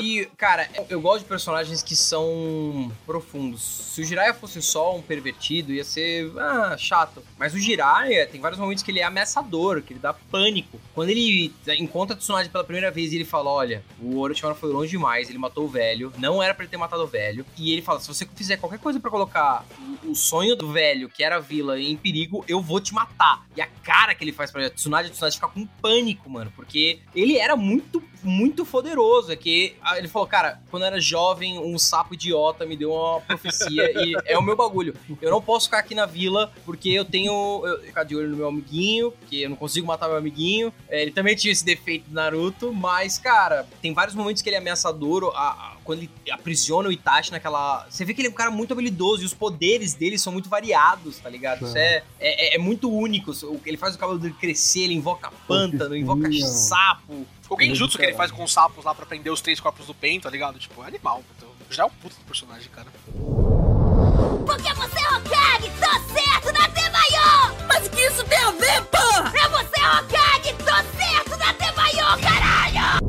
E, cara, eu gosto de personagens que são profundos. Se o Jiraiya fosse só um pervertido, ia ser ah, chato. Mas o Jiraiya tem vários momentos que ele é ameaçador, que ele dá pânico. Quando ele encontra Tsunade pela primeira vez e ele fala: Olha, o Orochimaru foi longe demais, ele matou o velho, não era pra ele ter matado o velho. E ele fala: Se você fizer qualquer coisa pra colocar o sonho do velho, que era a vila, em perigo, eu vou te matar. E a cara que ele faz pra Tsunade, a Tsunade fica com pânico, mano, porque ele era muito, muito poderoso. É que ah, ele falou, cara, quando eu era jovem, um sapo idiota me deu uma profecia e é o meu bagulho. Eu não posso ficar aqui na vila porque eu tenho. Eu, ficar de olho no meu amiguinho, porque eu não consigo matar meu amiguinho. É, ele também tinha esse defeito do Naruto, mas, cara, tem vários momentos que ele é ameaçador. a- a- quando ele aprisiona o Itachi naquela. Você vê que ele é um cara muito habilidoso e os poderes dele são muito variados, tá ligado? Isso é, é, é muito único. O- Ele faz o cabelo dele crescer, ele invoca pântano, invoca sapo. O genjutsu que ele faz com os sapos lá pra prender os três corpos do Pen, tá ligado? Tipo, é animal. Então, já é um puto do personagem, cara. Porque você é Hokage, tô certo na Tebayo! Mas o que isso tem a ver, porra? É você Hokage, tô certo na Tebayo, caralho!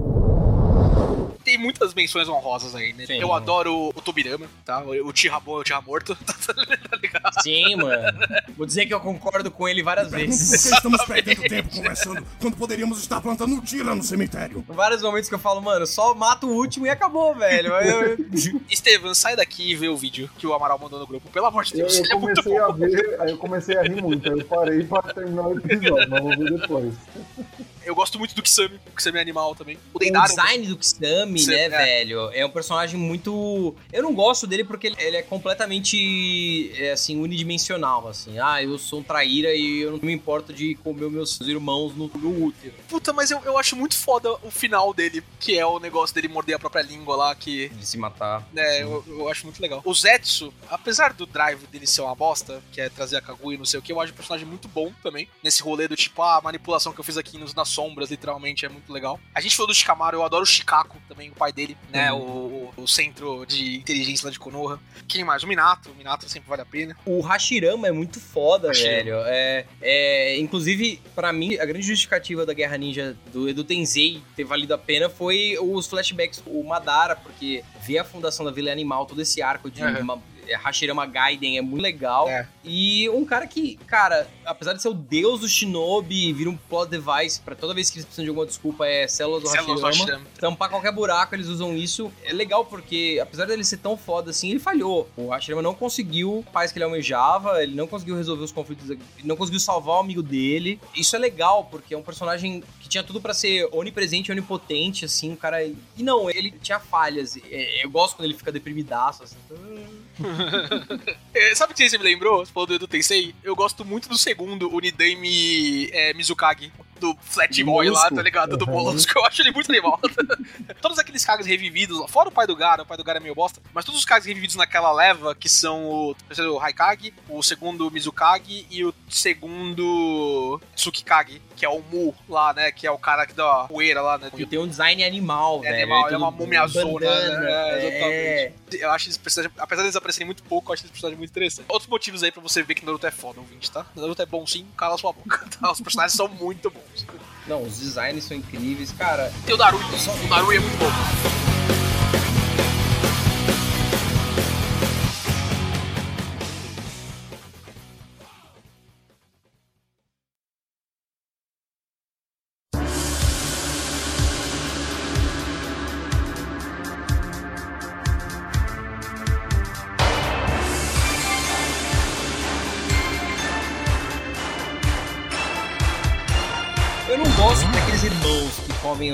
Tem muitas menções honrosas aí, né? Sim. Eu adoro o Tobirama, tá? O Tira bom e o Tira morto, <laughs> tá ligado? Sim, mano. Vou dizer que eu concordo com ele várias vezes. que estamos perdendo tempo conversando quando poderíamos estar plantando um tira no cemitério. Vários momentos que eu falo, mano, só mata o último e acabou, velho. Eu- <laughs> Estevam, sai daqui e vê o vídeo que o Amaral mandou no grupo. Pelo amor de Eu, Deus, eu ele é muito comecei bom. a ver, aí eu comecei a rir muito, aí eu parei pra terminar o episódio, mas vou ver depois. <laughs> Eu gosto muito do Kisame, o Kisame é animal também. O O Deidara. design do Kisame, Sim, né, é. velho, é um personagem muito. Eu não gosto dele porque ele- é completamente, é, assim, unidimensional, assim. Ah, eu sou um traíra e eu não me importo de comer meus irmãos no, no útero. Puta, mas eu, eu acho muito foda o final dele, que é o negócio dele morder a própria língua lá, que. De se matar. né, eu, eu acho muito legal. O Zetsu, apesar do drive dele ser uma bosta, que é trazer a Kaguya e não sei o que, eu acho o personagem muito bom também. Nesse rolê do tipo, ah, a manipulação que eu fiz aqui nos, nas sombras, literalmente, é muito legal. A gente falou do Shikamaru, eu adoro o Shikaku também, o pai dele, né? O, o, o centro de inteligência lá de Konoha. Quem mais? O Minato. O Minato sempre vale a pena. O Hashirama é muito foda, Hashirama. velho. É, é, inclusive, pra mim, a grande justificativa da Guerra Ninja do Edu Tensei ter valido a pena foi os flashbacks, o Madara, porque ver a fundação da Vila Animal, todo esse arco de Uhum. uma- Hashirama Gaiden é muito legal. É. E um cara que, cara, apesar de ser o deus do Shinobi, vira um plot device pra toda vez que eles precisam de alguma desculpa, é células do Células do Hashirama. Hashirama. Tampar qualquer buraco, eles usam isso. É legal porque, apesar dele ser tão foda assim, ele falhou. O Hashirama não conseguiu a paz que ele almejava, ele não conseguiu resolver os conflitos, ele não conseguiu salvar o amigo dele. Isso é legal, porque é um personagem que tinha tudo pra ser onipresente onipotente, assim, um cara... E não, ele tinha falhas. É, Eu gosto quando ele fica deprimidaço, assim. É, sabe o que você me lembrou? Você falou do Edu Tensei? Eu gosto muito do segundo, Unidaime é, Mizukage. Do Flat Boy lá, Molusco. tá ligado? Do Uhum. Molusco. Eu acho ele muito animal. <laughs> todos aqueles caras revividos, lá, fora o pai do Gara, o pai do Gara é meio bosta, mas todos os caras revividos naquela leva, que são o terceiro Haikage, o segundo Mizukage e o segundo Tsukikage, que é o Mu lá, né? Que é o cara que dá poeira lá, né? E tem um design animal, É velho. animal, tudo é uma múmia azul, né? É, é. exatamente. Eu acho esse personagem, apesar deles aparecerem muito pouco, eu acho esse personagem muito interessante. Outros motivos aí pra você ver que Naruto é foda, ouvinte, tá? Naruto é bom sim, cala sua boca. <laughs> Tá? Os personagens são muito bons. Não, os designs são incríveis, cara. Tem o Naruto, o Naruto é muito bom.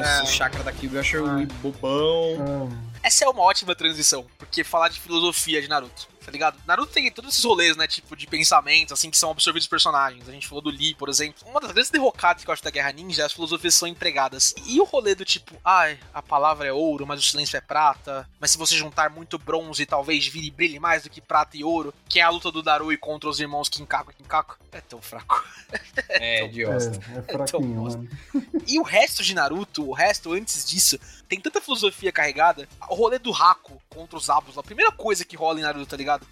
É. o chakra da Kyuubi. Eu acho bobão. Ah, Essa é uma ótima transição, porque falar de filosofia de Naruto, tá ligado? Naruto tem todos esses rolês, né, tipo, de pensamentos, assim, que são absorvidos dos personagens. A gente falou do Lee, por exemplo. Uma das grandes derrocadas que eu acho da Guerra Ninja é as filosofias são empregadas. E o rolê do tipo, ai, a palavra é ouro, mas o silêncio é prata, mas se você juntar muito bronze, talvez vire e brilhe mais do que prata e ouro, que é a luta do Darui contra os irmãos Kinkaku e Kinkaku, é tão fraco. <laughs> É, é, idiota. é fraquinho, bosta. mano. E o resto de Naruto, o resto antes disso, tem tanta filosofia carregada. O rolê do Haku contra os Abus, a primeira coisa que rola em Naruto, tá ligado?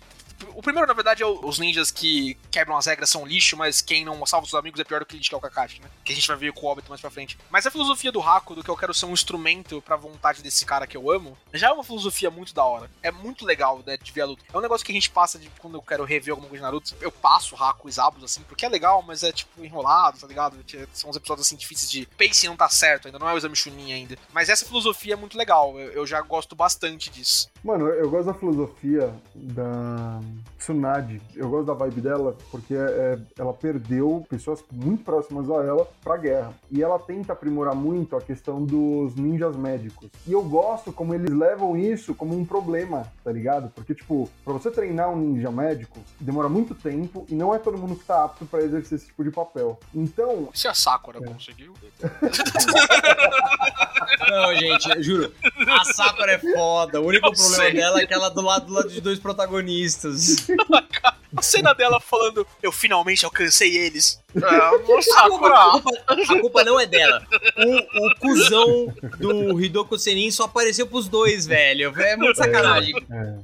O primeiro, na verdade, é os ninjas que quebram as regras são lixo, mas quem não salva os amigos é pior do que que é o Kakashi, né? Que a gente vai ver com o Obito mais pra frente. Mas a filosofia do Haku, do que eu quero ser um instrumento pra vontade desse cara que eu amo, já é uma filosofia muito da hora. É muito legal, né, de ver a luta. É um negócio que a gente passa de quando eu quero rever alguma coisa de Naruto. Eu passo Haku e Zabus, assim, porque é legal, mas é, tipo, enrolado, tá ligado? São uns episódios, assim, difíceis de... Pacing não tá certo, ainda não é o exame Chunin ainda. Mas essa filosofia é muito legal. Eu já gosto bastante disso. Mano, eu gosto da filosofia da Tsunade. Eu gosto da vibe dela porque é- ela perdeu pessoas muito próximas a ela pra guerra. E ela tenta aprimorar muito a questão dos ninjas médicos. E eu gosto como eles levam isso como um problema, tá ligado? Porque, tipo, pra você treinar um ninja médico, demora muito tempo e não é todo mundo que tá apto pra exercer esse tipo de papel. Então, Se a Sakura conseguiu... <laughs> Não, gente, eu juro. A Sakura é foda. O único Eu problema sei. dela é que ela é do lado, do lado de dois protagonistas. <laughs> A cena dela falando, eu finalmente alcancei eles. Ah, A culpa, a culpa- a culpa não é dela. O, o cuzão do Hidoku Senin só apareceu pros dois, velho. É muito sacanagem. Então, ma-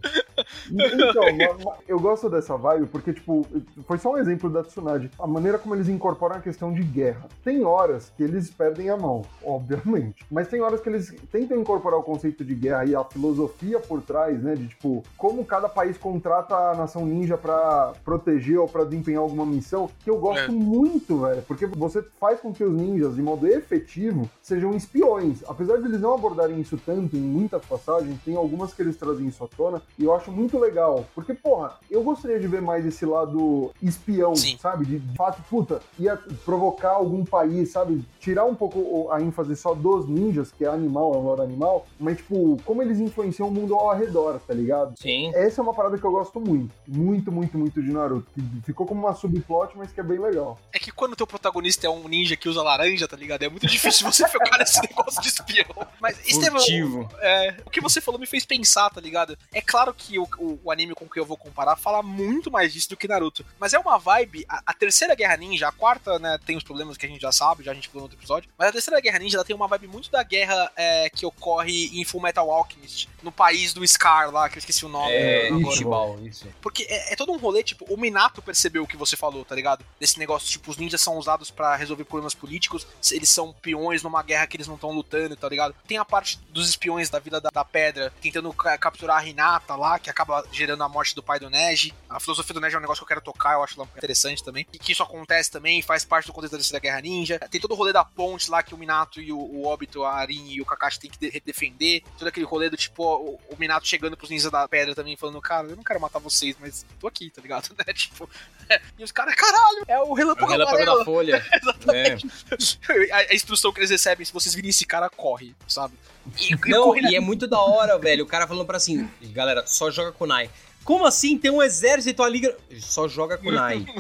ma- eu gosto dessa vibe porque, tipo, foi só um exemplo da Tsunade. A maneira como eles incorporam a questão de guerra. Tem horas que eles perdem a mão, obviamente. Mas tem horas que eles tentam incorporar o conceito de guerra e a filosofia por trás, né? De, tipo, como cada país contrata a nação ninja pra proteger ou pra desempenhar alguma missão, que eu gosto É. muito, velho. Porque você faz com que os ninjas, de modo efetivo, sejam espiões. Apesar de eles não abordarem isso tanto em muitas passagens, tem algumas que eles trazem isso à tona, e eu acho muito legal. Porque, porra, eu gostaria de ver mais esse lado espião, Sim. sabe? De, de fato, puta, ia provocar algum país, sabe? Tirar um pouco a ênfase só dos ninjas, que é animal, é um lore animal, mas, tipo, como eles influenciam o mundo ao redor, tá ligado? Sim. Essa é uma parada que eu gosto muito. Muito, muito, muito de Naruto. Que ficou como uma subplot, mas que é bem legal. É que quando o teu protagonista é um ninja que usa laranja, tá ligado? É muito difícil você <laughs> focar nesse negócio de espião. Mas, Estevam, Furtivo. é, o que você falou me fez pensar, tá ligado? É claro que o, o- o anime com que eu vou comparar fala muito mais disso do que Naruto. Mas é uma vibe. A, a terceira Guerra Ninja, a quarta, né, tem os problemas que a gente já sabe, já a gente falou no outro episódio. Mas a terceira Guerra Ninja ela tem uma vibe muito da guerra é, que ocorre em Full Metal Alchemist, no país do Scar lá, que eu esqueci o nome. É. Ichiban, isso. Porque é, é todo um rolê, tipo, o Minato percebeu o que você falou, tá ligado? Desse negócio, tipo, os ninjas são usados pra resolver problemas políticos, eles são peões numa guerra que eles não estão lutando, tá ligado? Tem a parte dos espiões da Vida da, da Pedra tentando ca- capturar a Hinata lá, que acaba gerando a morte do pai do Neji. A filosofia do Neji é um negócio que eu quero tocar, eu acho interessante também. E que isso acontece também, faz parte do contexto da Terceira Guerra Ninja. Tem todo o rolê da ponte lá que o Minato e o, o Obito, a Arin e o Kakashi tem que de- defender. Todo aquele rolê do tipo, o, o Minato chegando pros ninjas da pedra também, falando, cara, eu não quero matar vocês, mas tô aqui, tá ligado? <laughs> Né? Tipo, <laughs> e os caras, caralho, é o O relâmpago relâmpago amarelo. da folha. <laughs> É. a, a instrução que eles recebem, se vocês virem esse cara, corre, sabe? E, Não, e é muito da hora, velho. O cara falando pra assim, galera, só joga kunai. Como assim? Tem um exército ali. Só joga kunai. <laughs>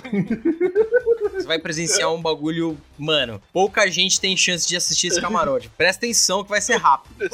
Você vai presenciar um bagulho, mano. Pouca gente tem chance de assistir esse camarote. Presta atenção que vai ser rápido. <laughs>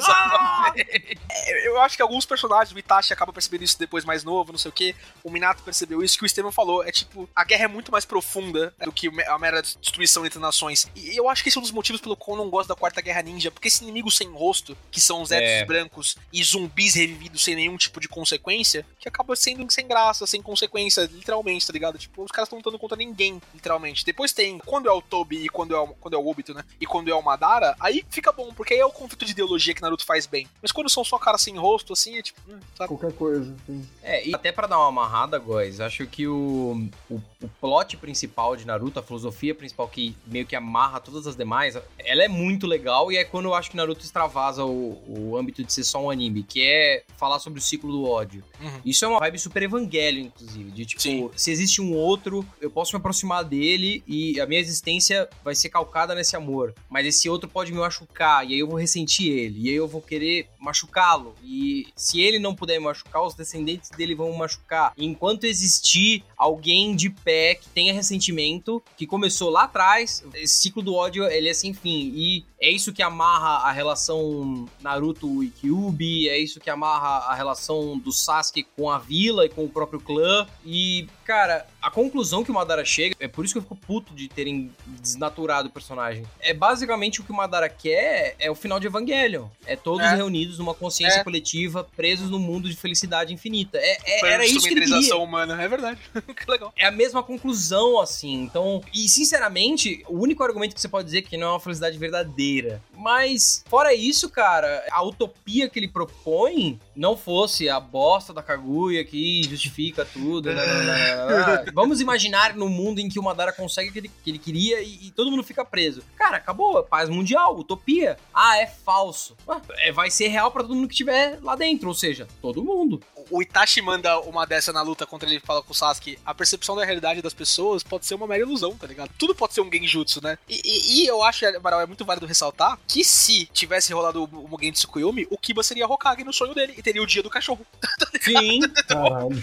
É, Eu acho que alguns personagens, o Itachi acaba percebendo isso depois mais novo, não sei o que. O Minato percebeu isso, que o Estevam falou. É tipo, a guerra é muito mais profunda do que a mera destruição entre nações. E eu acho que esse é um dos motivos pelo qual eu não gosto da Quarta Guerra Ninja, porque esse inimigo sem rosto, que são os Epos É. brancos e zumbis revividos sem nenhum tipo de consequência, que acaba sendo sem graça, sem consequência, literalmente, tá ligado? Tipo, os caras estão lutando contra ninguém, literalmente. Depois tem, quando é o Tobi e quando é o, quando é o Obito, né? E quando é o Madara, aí fica bom, porque aí é o conflito de ideologia que Naruto faz bem. Mas quando são só caras sem rosto, assim, é tipo, hum, sabe? Qualquer coisa, assim. É, e até pra dar uma amarrada, guys, acho que o, o, o plot principal de Naruto, a filosofia principal que meio que amarra todas as demais, ela é muito legal e é quando eu acho que Naruto extravasa o, o âmbito de ser só um anime, que é falar sobre o ciclo do ódio. Uhum. Isso é uma vibe super evangelho, inclusive, de tipo, Sim. se existe um outro, eu posso me aproximar dele e a minha existência vai ser calcada nesse amor, mas esse outro pode me machucar e aí eu vou ressentir ele, e aí eu vou querer machucá-lo, e se ele não puder me machucar, os descendentes dele vão me machucar. E enquanto existir alguém de pé que tenha ressentimento, que começou lá atrás, esse ciclo do ódio, ele é sem fim, e é isso que amarra a relação Naruto e Kyuubi, é isso que amarra a relação do Sasuke com a vila e com o próprio clã. E, cara, a conclusão que o Madara chega, é por isso que eu fico puto de terem desnaturado o personagem. É basicamente o que o Madara quer, é o final de Evangelion. É todos É. reunidos numa consciência É. coletiva, presos num mundo de felicidade infinita. É, é- era isso que ele queria humana, é verdade. <laughs> <laughs> que legal. é a mesma conclusão, assim. Então, e sinceramente, o único argumento que você pode dizer é que não é uma felicidade verdadeira. Mas, fora isso, cara, a utopia que ele propõe não fosse a bosta da Kaguya que justifica tudo. né, né, né, né. <laughs> Vamos imaginar no mundo em que o Madara consegue o que ele, que ele queria e, e todo mundo fica preso. Cara, acabou. Paz mundial, utopia. Ah, é falso. Ah, é, vai ser real pra todo mundo que estiver lá dentro. Ou seja, todo mundo. O Itachi manda uma dessa na luta contra ele e fala com o Sasuke. A percepção da realidade das pessoas pode ser uma mera ilusão, tá ligado? Tudo pode ser um genjutsu, né? E, e- e eu acho, Amaral, é muito válido ressaltar que se tivesse rolado o o Mugen Tsukuyomi, o Kiba seria Hokage no sonho dele e teria o dia do cachorro. <laughs> Sim. Caralho.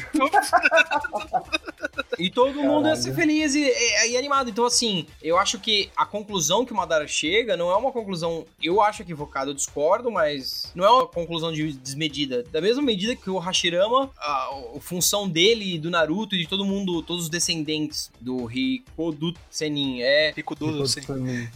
E todo mundo ia Caralho. ser feliz e, e- e animado. Então, assim, eu acho que a conclusão que o Madara chega não é uma conclusão, eu acho equivocada, eu discordo, mas não é uma conclusão de desmedida. Da mesma medida que o Hashirama, a, a função dele, do Naruto e de todo mundo, todos os descendentes do Rikodu Senin é duro, assim.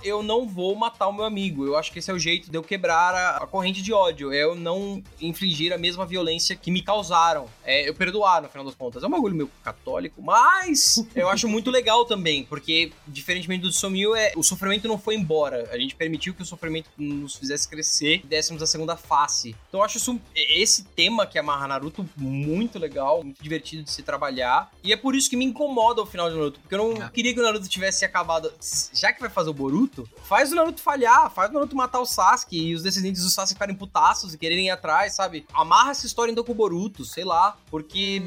eu não vou matar o meu amigo. Eu acho que esse é o jeito de eu quebrar a, a corrente de ódio. É eu não infligir a mesma violência que me causaram. É eu perdoar, no final das contas. É um bagulho meio católico, mas eu acho muito legal também, porque, diferentemente do Somil, é, o sofrimento não foi embora. A gente permitiu que o sofrimento nos fizesse crescer e dessemos a segunda face. Então eu acho isso, esse tema que amarra Naruto muito legal, muito divertido de se trabalhar. E é por isso que me incomoda o final de Naruto, porque eu não É. queria que o Naruto tivesse acabado. Já que vai fazer o Boruto, faz o Naruto falhar, faz o Naruto matar o Sasuke e os descendentes do Sasuke ficarem putaços e quererem ir atrás, sabe? Amarra essa história então com o Boruto, sei lá, porque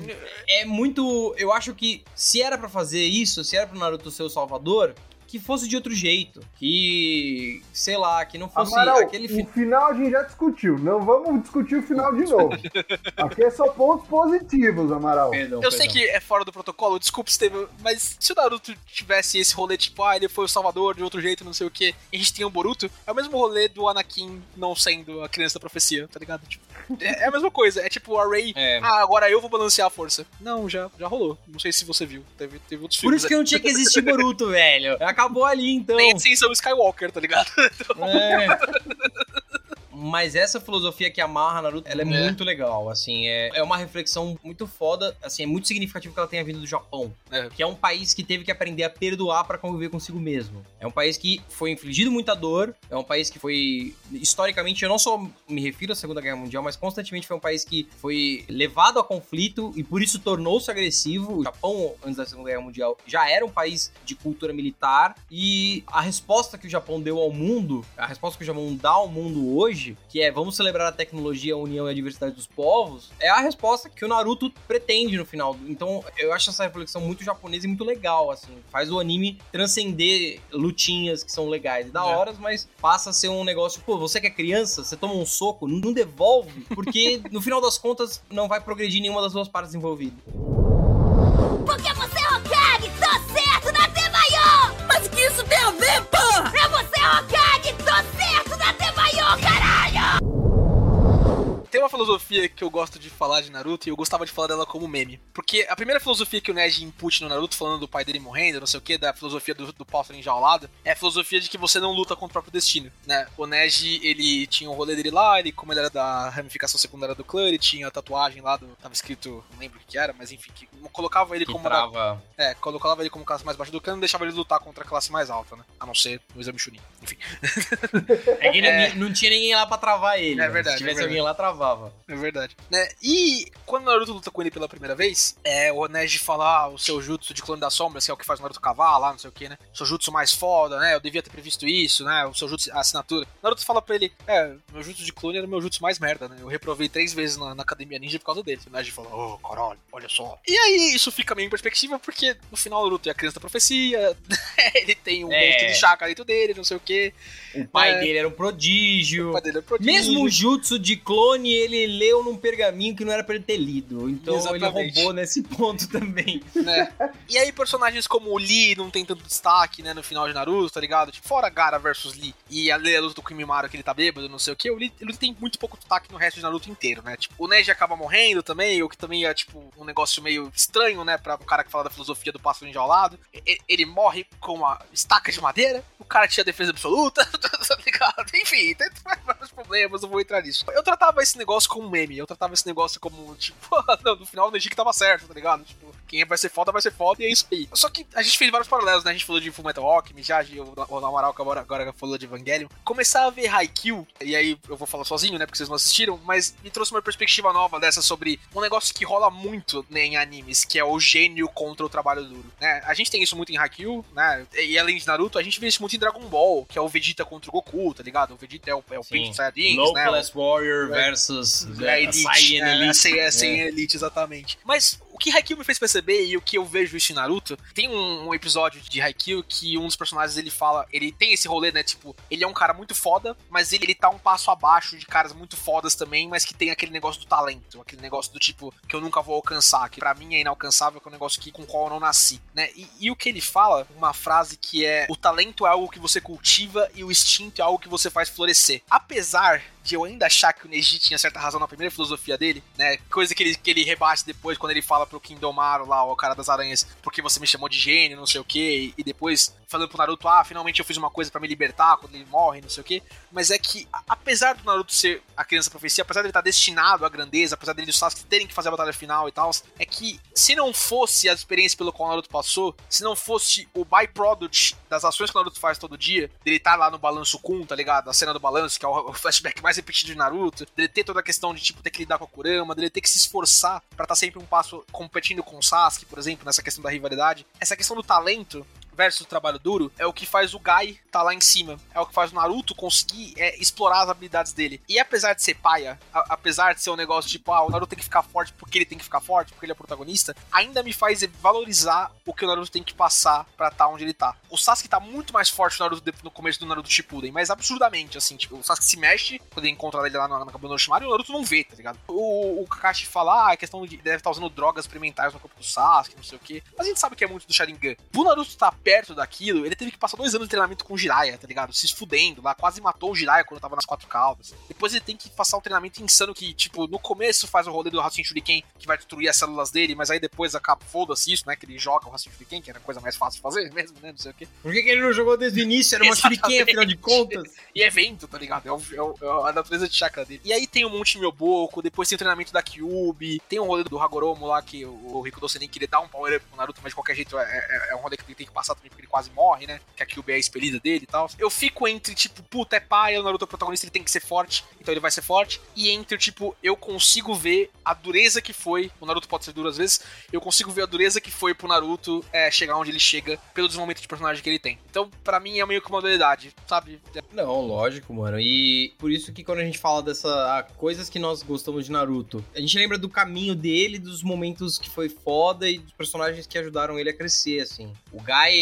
é muito. Eu acho que se era pra fazer isso, se era pro Naruto ser o salvador, que fosse de outro jeito. Que, sei lá, que não fosse Amaral, aquele o fi- final a gente já discutiu. Não vamos discutir o final de novo. <laughs> Aqui é só pontos positivos, Amaral. Perdão, Eu sei que é fora do protocolo, desculpa, Steven, mas se o Naruto tivesse esse rolê tipo, ah, ele foi o salvador de outro jeito, não sei o que, e a gente tem o Boruto, é o mesmo rolê do Anakin não sendo a criança da profecia, tá ligado? Tipo, é é a mesma coisa, é tipo a Rey, É. ah, agora eu vou balancear a força. Não, já, já rolou. Não sei se você viu, teve, teve outros Por filmes. isso que não tinha que existir Boruto, <laughs> velho. Acabou ali, então. Nem Ascensão Skywalker, tá ligado? É. <laughs> Mas essa filosofia que amarra Naruto, ela é, É. muito legal, assim, é, é uma reflexão muito foda, assim, é muito significativo que ela tenha vindo do Japão, É. que é um país que teve que aprender a perdoar pra conviver consigo mesmo. É um país que foi infligido muita dor, é um país que foi, historicamente, eu não só me refiro à Segunda Guerra Mundial, mas constantemente foi um país que foi levado a conflito e por isso tornou-se agressivo. O Japão, antes da Segunda Guerra Mundial, já era um país de cultura militar e a resposta que o Japão deu ao mundo, a resposta que o Japão dá ao mundo hoje, hoje, que é vamos celebrar a tecnologia, a união e a diversidade dos povos, é a resposta que o Naruto pretende no final. Então, eu acho essa reflexão muito japonesa e muito legal, assim. Faz o anime transcender lutinhas que são legais e da é. horas, é. mas passa a ser um negócio, pô, você que é criança, você toma um soco, não devolve, porque no final das contas não vai progredir nenhuma das duas partes envolvidas. Porque você é Hokage, tô certo, na maior! Mas o que isso tem a ver, porra? É você, Hokage! Tebayo! filosofia que eu gosto de falar de Naruto e eu gostava de falar dela como meme. Porque a primeira filosofia que o Neji input no Naruto, falando do pai dele morrendo, não sei o que, da filosofia do, do pássaro enjaulado, é a filosofia de que você não luta contra o próprio destino, né? O Neji, ele tinha o um rolê dele lá, ele, como ele era da ramificação secundária do clã, ele tinha a tatuagem lá do. Tava escrito, não lembro o que era, mas enfim, que colocava ele Que como. trava. É, colocava ele como classe mais baixa do clã e deixava ele lutar contra a classe mais alta, né? A não ser no exame Chunin. Enfim. É que <laughs> É. Não, não tinha ninguém lá pra travar ele. É né? verdade, Se tivesse é verdade. alguém lá, travava. É verdade. Né? E quando o Naruto luta com ele pela primeira vez, é, o Neji fala ah, o seu jutsu de clone das sombras, que é o que faz o Naruto cavar lá, não sei o que, né? O seu jutsu mais foda, né? Eu devia ter previsto isso, né? O seu jutsu, a assinatura. Naruto fala pra ele, é, meu jutsu de clone era o meu jutsu mais merda, né? Eu reprovei três vezes na, na academia ninja por causa dele. O Neji fala, oh, caralho, olha só. E aí isso fica meio em perspectiva, porque no final o Naruto é a criança da profecia, <laughs> ele tem um É. monstro de chakra dentro dele, não sei o que. O pai É. dele era um prodígio. O pai dele é prodígio. Mesmo o jutsu de clone, ele leu num pergaminho que não era pra ele ter lido. Então ele Exatamente. roubou nesse <laughs> ponto também. né? E aí personagens como o Lee não tem tanto destaque, né, no final de Naruto, tá ligado? Tipo, fora Gara versus Lee e a luta do Kimimaro que ele tá bêbado, não sei o que, o Lee, ele tem muito pouco destaque no resto de Naruto inteiro, né? Tipo, o Neji acaba morrendo também, o que também é, tipo, um negócio meio estranho, né, pra um cara que fala da filosofia do pássaro enjaulado. E- Ele morre com uma estaca de madeira, o cara tinha defesa absoluta, <laughs> tá ligado? Enfim, tem vários problemas, não vou entrar nisso. Eu tratava esse negócio como um meme, eu tratava esse negócio como, tipo, <laughs> no final o Neji que tava certo, tá ligado? Tipo, quem vai ser foda vai ser foda e é isso aí. Só que a gente fez vários paralelos, né? A gente falou de Fullmetal Alchemy, já, o, o Amaral que agora, agora falou de Evangelion. Começar a ver Haikyuu, e aí eu vou falar sozinho, né? Porque vocês não assistiram, mas me trouxe uma perspectiva nova dessa sobre um negócio que rola muito né, em animes, que é o gênio contra o trabalho duro, né? A gente tem isso muito em Haikyuu, né? E além de Naruto, a gente vê isso muito em Dragon Ball, que é o Vegeta contra o Goku, tá ligado? O Vegeta é o, é o Saiyajins, Low né? Class Warrior É. versus É, é, Elite, Saiyan é, Elite. sem, é, sem É. Elite, exatamente. Mas que Haikyuu me fez perceber e o que eu vejo isso em Naruto, tem um, um episódio de Haikyuu que um dos personagens ele fala, ele tem esse rolê, né, tipo, ele é um cara muito foda, mas ele, ele tá um passo abaixo de caras muito fodas também, mas que tem aquele negócio do talento, aquele negócio do tipo, que eu nunca vou alcançar, que pra mim é inalcançável, que é um negócio que, com o qual eu não nasci, né? E, e o que ele fala, uma frase que é, o talento é algo que você cultiva e o instinto é algo que você faz florescer. Apesar de eu ainda achar que o Neji tinha certa razão na primeira filosofia dele, né? Coisa que ele, que ele rebate depois quando ele fala pro Kindomaru lá, o cara das aranhas, porque você me chamou de gênio, não sei o que, e depois falando pro Naruto, ah, finalmente eu fiz uma coisa pra me libertar quando ele morre, não sei o que. Mas é que, apesar do Naruto ser a criança profecia, apesar dele estar destinado à grandeza, apesar dele e o Sasuke terem que fazer a batalha final e tal, é que se não fosse a experiência pelo qual o Naruto passou, se não fosse o byproduct das ações que o Naruto faz todo dia, dele estar lá no balanço Kun, tá ligado? A cena do balanço, que é o flashback mais repetido de Naruto, dele ter toda a questão de, tipo, ter que lidar com a Kurama, dele ter que se esforçar pra estar sempre um passo competindo com o Sasuke, por exemplo, nessa questão da rivalidade. Essa questão do talento versus o trabalho duro é o que faz o Gai tá lá em cima. É o que faz o Naruto conseguir é, explorar as habilidades dele. E apesar de ser paia, a- apesar de ser um negócio tipo, ah, o Naruto tem que ficar forte porque ele tem que ficar forte, porque ele é o protagonista, ainda me faz valorizar o que o Naruto tem que passar pra estar onde ele tá. O Sasuke tá muito mais forte no, Naruto, no começo do Naruto Shippuden, mas absurdamente, assim, tipo, o Sasuke se mexe quando ele encontra ele lá na, na do Orochimaru e o Naruto não vê, tá ligado? O, o Kakashi fala, ah, a questão de deve estar usando drogas experimentais no corpo do Sasuke, não sei o quê. Mas a gente sabe que é muito do Sharingan. Pro Naruto estar perto daquilo, ele teve que passar dois anos de treinamento com o Jiraiya, tá ligado? Se esfudendo lá, quase matou o Jiraiya quando tava nas quatro caldas. Depois ele tem que passar um treinamento insano que, tipo, no começo faz o rolê do Rasen Shuriken que vai destruir as células dele, mas aí depois acaba, foda-se isso, né? Que ele joga o Rasen Shuriken, que era a coisa mais fácil de fazer <laughs> mesmo, né? Não sei o quê. Por que, que ele não jogou desde o início? Era uma shuriken, afinal de contas. <laughs> E é vento, tá ligado? É, o- é o- é a natureza de chakra dele. E aí tem o Monte Myoboku, depois tem o treinamento da Kyubi, tem o rolê do Hagoromo lá, que o, o Rico Docenin queria dar um power up pro Naruto, mas de qualquer jeito é, é- é um rolê que ele tem que passar também, porque ele quase morre, né? Que a Kyubi é expelida dele e tal. Eu fico entre, tipo, puta, é pai, o Naruto é o protagonista, ele tem que ser forte, então ele vai ser forte. E entre, tipo, eu consigo ver a dureza que foi, o Naruto pode ser duro às vezes, eu consigo ver a dureza que foi pro Naruto é, chegar onde ele chega, pelo desenvolvimento de personagem que ele tem. Então, pra mim, é meio que uma dualidade, sabe? Não, lógico, mano. E por isso que quando a gente fala dessa ah, coisas que nós gostamos de Naruto, a gente lembra do caminho dele, dos momentos que foi foda e dos personagens que ajudaram ele a crescer, assim. O Gai,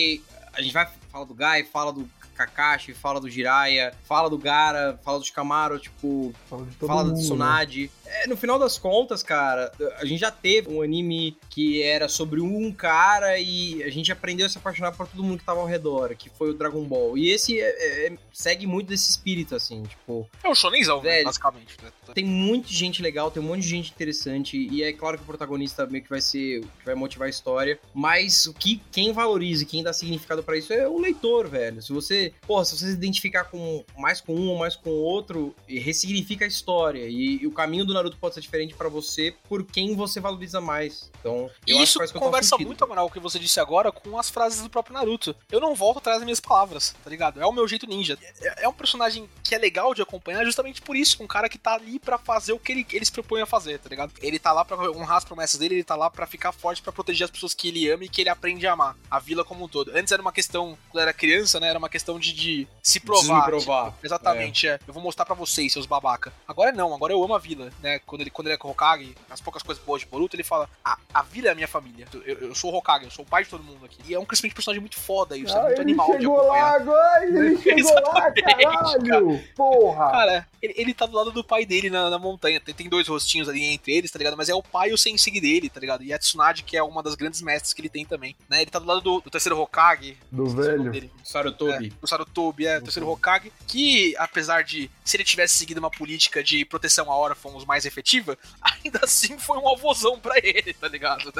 a gente vai falar do Gai, fala do Kakashi, fala do Jiraiya, fala do Gara, fala do Shikamaru, tipo, Fala de todo fala do mundo, né? Tsunade. É, no final das contas, cara, a gente já teve um anime que era sobre um cara e a gente aprendeu a se apaixonar por todo mundo que tava ao redor, que foi o Dragon Ball. E esse é- é- segue muito desse espírito, assim, tipo, É um shonenzão, né, Velho. basicamente. Né? tem muita gente legal, tem um monte de gente interessante, e é claro que o protagonista meio que vai ser, que vai motivar a história, mas o que quem valoriza e quem dá significado pra isso é o leitor, velho. Se você, porra, se você se identificar com mais com um ou mais com o outro, e ressignifica a história, e, e o caminho do Naruto pode ser diferente pra você por quem você valoriza mais. Então, eu E acho isso que conversa muito, Amaral, o que você disse agora com as frases do próprio Naruto. Eu não volto atrás das minhas palavras, tá ligado? É o meu jeito ninja. É, é um personagem que é legal de acompanhar justamente por isso. Um cara que tá ali pra fazer o que ele, ele se propõe a fazer, tá ligado? Ele tá lá pra honrar as promessas dele, ele tá lá pra ficar forte, pra proteger as pessoas que ele ama e que ele aprende a amar. A vila como um todo. Antes era uma questão, quando era criança, né? Era uma questão de, de se Preciso provar. me provar. tipo, exatamente, é. Eu vou mostrar pra vocês, seus babaca. Agora não, agora eu amo a vila, né? Quando ele, quando ele é Hokage, as poucas coisas boas de Boruto, ele fala: a, a vila é a minha família. Eu, eu sou o Hokage, eu sou o pai de todo mundo aqui. E é um crescimento de personagem muito foda, isso é Ah, muito ele animal de chegou acompanhar. lá agora! Ele <laughs> chegou lá, caralho! Porra! Cara, ele, ele tá do lado do pai dele na, na montanha. Tem, tem dois rostinhos ali entre eles, tá ligado? Mas é o pai e o sensei dele, tá ligado? E a Tsunade, que é uma das grandes mestres que ele tem também, né? Ele tá do lado do, do terceiro Hokage. Do nome velho. dele. Sarutobi. É, o Sarutobi é o terceiro Hokage, que apesar de, se ele tivesse seguido uma política de proteção a órfãos mais efetiva, <laughs> ainda assim foi um alvozão pra ele, tá ligado?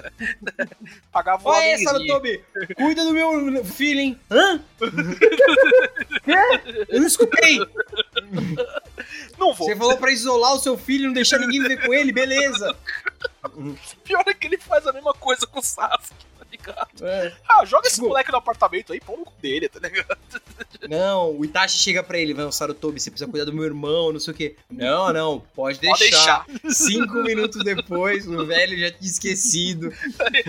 <laughs> Pagava o Olha homenzinho. Sarutobi! Cuida do meu filho, hein? Hã? Eu não escutei! Não vou. Você falou pra isolar o seu filho e não deixar ninguém viver com ele, beleza. <laughs> Pior é que ele faz a mesma coisa com o Sasuke, ligado? É. <laughs> Ah, joga esse moleque no apartamento aí, pô no cu dele, tá ligado? Não, o Itachi chega pra ele, vai, Sarutobi, você precisa cuidar do meu irmão, não sei o quê. Não, não, pode deixar. Pode deixar. Cinco minutos depois, o velho já tinha esquecido.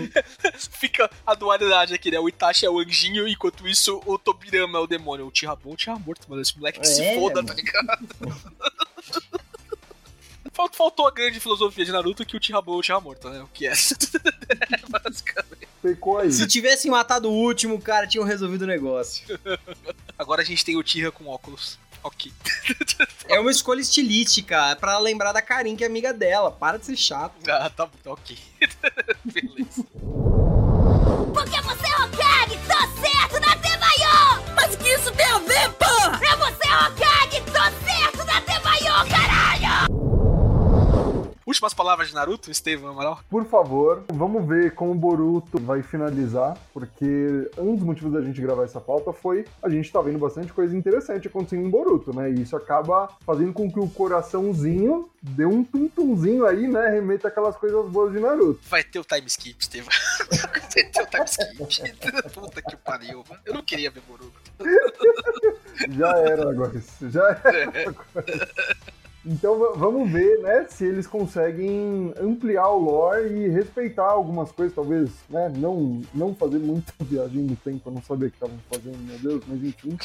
<laughs> Fica a dualidade aqui, né? O Itachi é o anjinho, enquanto isso o Tobirama é o demônio. O Tira bom, o Tira morto, mano. Esse moleque que se É, foda, mano. tá ligado? <laughs> Falt- Faltou a grande filosofia de Naruto que o bom é o Tira morto, né? O que é? <laughs> Basicamente. Pecou aí. Se tivessem matado o último, cara, tinham resolvido o negócio. Agora a gente tem o Tira com óculos. Ok. É uma escolha estilística, é pra lembrar da Karin, que é amiga dela. Para de ser chato. Ah, tá bom, tá ok. <laughs> Beleza. Porque você é Hokage, tô certo na Temayo! Mas o que isso tem a ver, porra? É você Hokage, tô certo na Temayo, caralho! Últimas palavras de Naruto, Estevam Amaral? Por favor, vamos ver como o Boruto vai finalizar, porque um dos motivos da gente gravar essa pauta foi a gente tá vendo bastante coisa interessante acontecendo em Boruto, né? E isso acaba fazendo com que o coraçãozinho dê um tum-tumzinho aí, né? Remeta aquelas coisas boas de Naruto. Vai ter o time skip, Estevam. <laughs> Vai ter o time skip. <laughs> Puta que pariu. Eu não queria ver Boruto. <laughs> Já era agora, isso, já era agora. Então vamos ver, né, se eles conseguem ampliar o lore e respeitar algumas coisas, talvez, né, não, não fazer muita <laughs> viagem no tempo, eu não sabia o que estavam fazendo, meu Deus, mas enfim.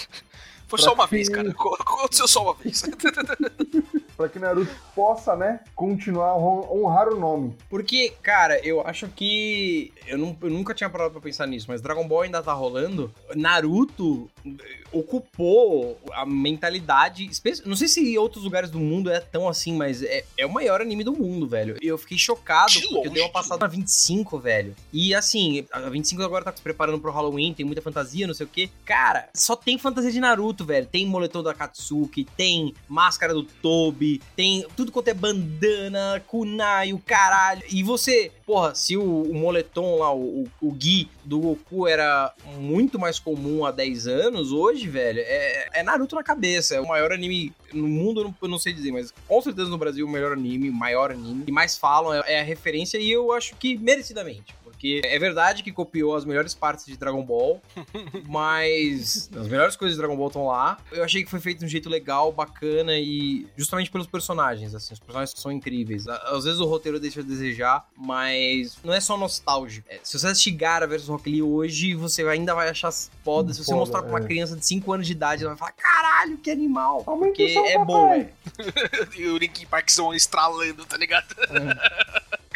Foi só uma que- vez, cara. Co- Aconteceu só uma vez. <laughs> Pra que Naruto possa, né, continuar a hon- honrar o nome. Porque, cara, eu acho que. Eu, não- eu nunca tinha parado pra pensar nisso, mas Dragon Ball ainda tá rolando. Naruto eh, ocupou a mentalidade. Não sei se em outros lugares do mundo é tão assim, mas é, é o maior anime do mundo, velho. Eu fiquei chocado, De porque longe, eu dei uma passada na 25, velho. E assim, a 25 agora tá se preparando pro Halloween, tem muita fantasia, não sei o quê. Cara, só tem fantasia de Naruto, velho. Tem moletom da Katsuki, tem máscara do Tobi, tem tudo quanto é bandana, kunai, o caralho. E você, porra, se o, o moletom lá, o, o, Gi do Goku era muito mais comum há 10 anos, hoje, velho, é, é Naruto na cabeça. É o maior anime no mundo, eu não, eu não sei dizer, mas com certeza no Brasil o melhor anime, o maior anime. E mais falam, é, é a referência e eu acho que merecidamente. Porque é verdade que copiou as melhores partes de Dragon Ball, <laughs> mas as melhores coisas de Dragon Ball estão lá. Eu achei que foi feito de um jeito legal, bacana e justamente pelos personagens, assim, os personagens são incríveis. Às vezes o roteiro deixa a desejar, mas não é só nostálgico. É, se você assistir Gara versus Rock Lee hoje, você ainda vai achar foda. Se você Foda, mostrar pra uma é. criança de 5 anos de idade, ela vai falar, caralho, que animal. Porque é bom, é. <laughs> e o Linkin Parkzão estralando, tá ligado?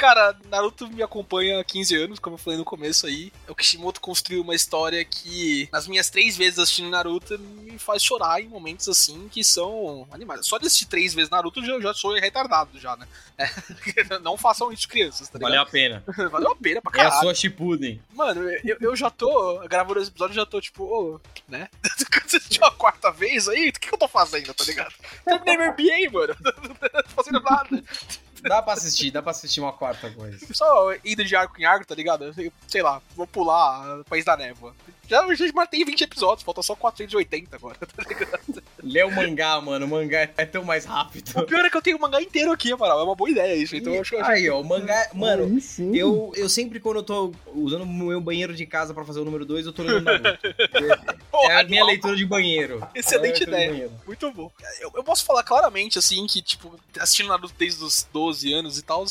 Cara, Naruto me acompanha há 15 anos, como eu falei no começo aí. O Kishimoto construiu uma história que, nas minhas três vezes assistindo Naruto, me faz chorar em momentos assim que são animais. Só de assistir três vezes Naruto eu já sou retardado já, né? É, <laughs> não façam isso, crianças, tá ligado? Valeu a pena. <laughs> Valeu a pena pra É a caralho. sua Shippuden. Mano, eu, eu já tô gravando esse episódio, já tô tipo, ô, né? <laughs> Você assistiu a quarta vez aí? O que, que eu tô fazendo, tá ligado? Terminei meu MBA, mano. Não tô fazendo nada. Dá pra assistir, dá pra assistir uma quarta coisa. Só indo de arco em arco, tá ligado? Eu, Sei lá, vou pular País da Névoa. Já, já matei 20 episódios, falta só 480 agora, <laughs> tá ligado? Lê o mangá, mano. O mangá é tão mais rápido. O pior é que eu tenho o mangá inteiro aqui, Amaral. É uma boa ideia isso. Então eu acho que eu acho Aí, ó, o mangá. Mano, sim. eu, eu sempre, quando eu tô usando o meu banheiro de casa pra fazer o número 2, eu tô lendo Naruto. <laughs> Porra, É a minha animal. leitura de banheiro. Excelente É ideia. Muito bom. Eu, eu posso falar claramente, assim, que, tipo, assistindo Naruto desde os 12 anos e tal,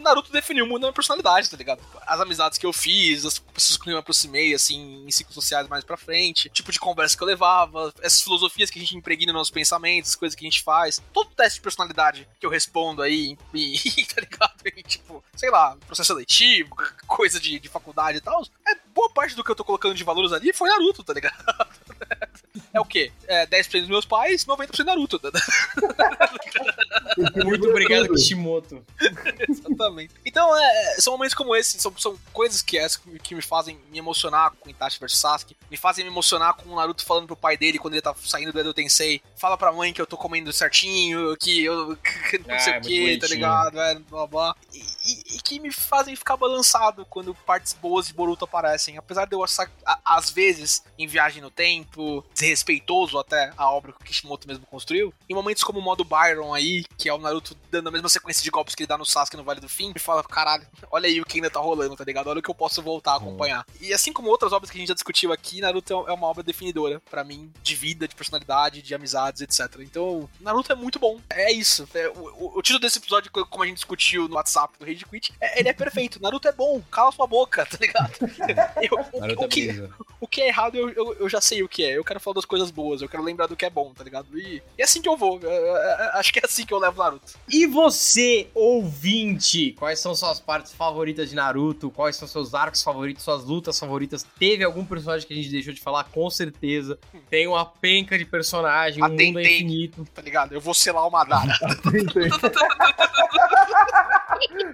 Naruto definiu muito a minha personalidade, tá ligado? As amizades que eu fiz, as pessoas com quem eu me aproximei, assim, em ciclos sociais mais pra frente, tipo de conversa que eu levava, essas filosofias que a gente impregna nos nossos pensamentos, as coisas que a gente faz, todo teste de personalidade que eu respondo aí, <laughs> e, tá ligado? E, tipo, sei lá, processo seletivo, <laughs> coisa de, de faculdade e tal, é boa parte do que eu tô colocando de valores ali foi Naruto, tá ligado? <laughs> É o quê? É 10% dos meus pais, 90% Naruto. né? Muito obrigado. Kishimoto. Exatamente. Então, é, são momentos como esse, são, são coisas que, essa que me fazem me emocionar com Itachi vs Sasuke, me fazem me emocionar com o Naruto falando pro pai dele quando ele tá saindo do Edo Tensei, fala pra mãe que eu tô comendo certinho, que eu <laughs> que não Ah, sei é o que, tá ligado, é, blá blá. E, e- e que me fazem ficar balançado quando partes boas de Boruto aparecem. Apesar de eu achar, às vezes, em viagem no tempo, desrespeitoso até a obra que o Kishimoto mesmo construiu, em momentos como o modo Byron aí, que é o Naruto dando a mesma sequência de golpes que ele dá no Sasuke no Vale do Fim, me fala, caralho, <laughs> olha aí o que ainda tá rolando, tá ligado? Olha o que eu posso voltar a acompanhar. E assim como outras obras que a gente já discutiu aqui, Naruto é uma obra definidora pra mim, de vida, de personalidade, de amizades, etc. Então, Naruto é muito bom. É isso. É, o, o- título desse episódio, co- como a gente discutiu no WhatsApp do Rage Quit, é- ele é perfeito. Naruto é bom. Cala sua boca, <laughs> tá ligado? <laughs> Eu- o, Naruto o é que, o que é errado, eu, eu, eu já sei o que é. Eu quero falar das coisas boas, eu quero lembrar do que é bom, tá ligado? E, e é assim que eu vou. Eu- eu- eu- acho que é assim que eu levo Naruto. E você, ouvinte, quais são suas partes favoritas de Naruto? Quais são seus arcos favoritos, suas lutas favoritas? Teve algum personagem que a gente deixou de falar? Com certeza. Tem uma penca de personagem, tem, mundo é infinito. Tá ligado? Eu vou selar o Madara. <laughs> <laughs>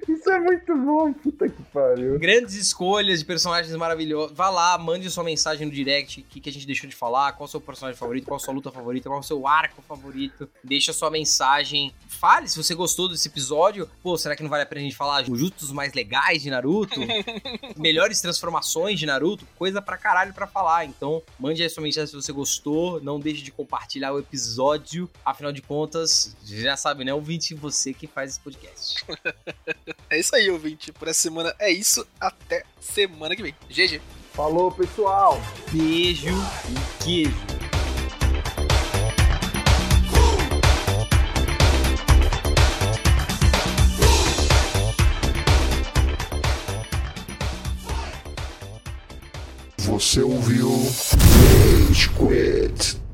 Isso é muito bom, puta que pariu. Grandes escolhas de personagens maravilhosos. Vá lá, mande sua mensagem no direct, o que, que a gente deixou de falar, qual o seu personagem favorito, qual a sua luta favorita, qual o seu arco favorito. Deixa sua mensagem. Fale se você gostou desse episódio. Pô, será que não vale a pena a gente falar os justos mais legais de Naruto? <laughs> Melhores transformações de Naruto? Coisa pra caralho pra falar. Então, mande aí sua mensagem se você gostou. Não deixe de compartilhar o episódio. Afinal de contas, já sabe, né? Ouvinte, você que faz esse podcast. <laughs> <laughs> É isso aí, ouvinte. Por essa semana é isso. Até semana que vem. GG. Falou, pessoal. Beijo e queijo. Você ouviu Rage Quit.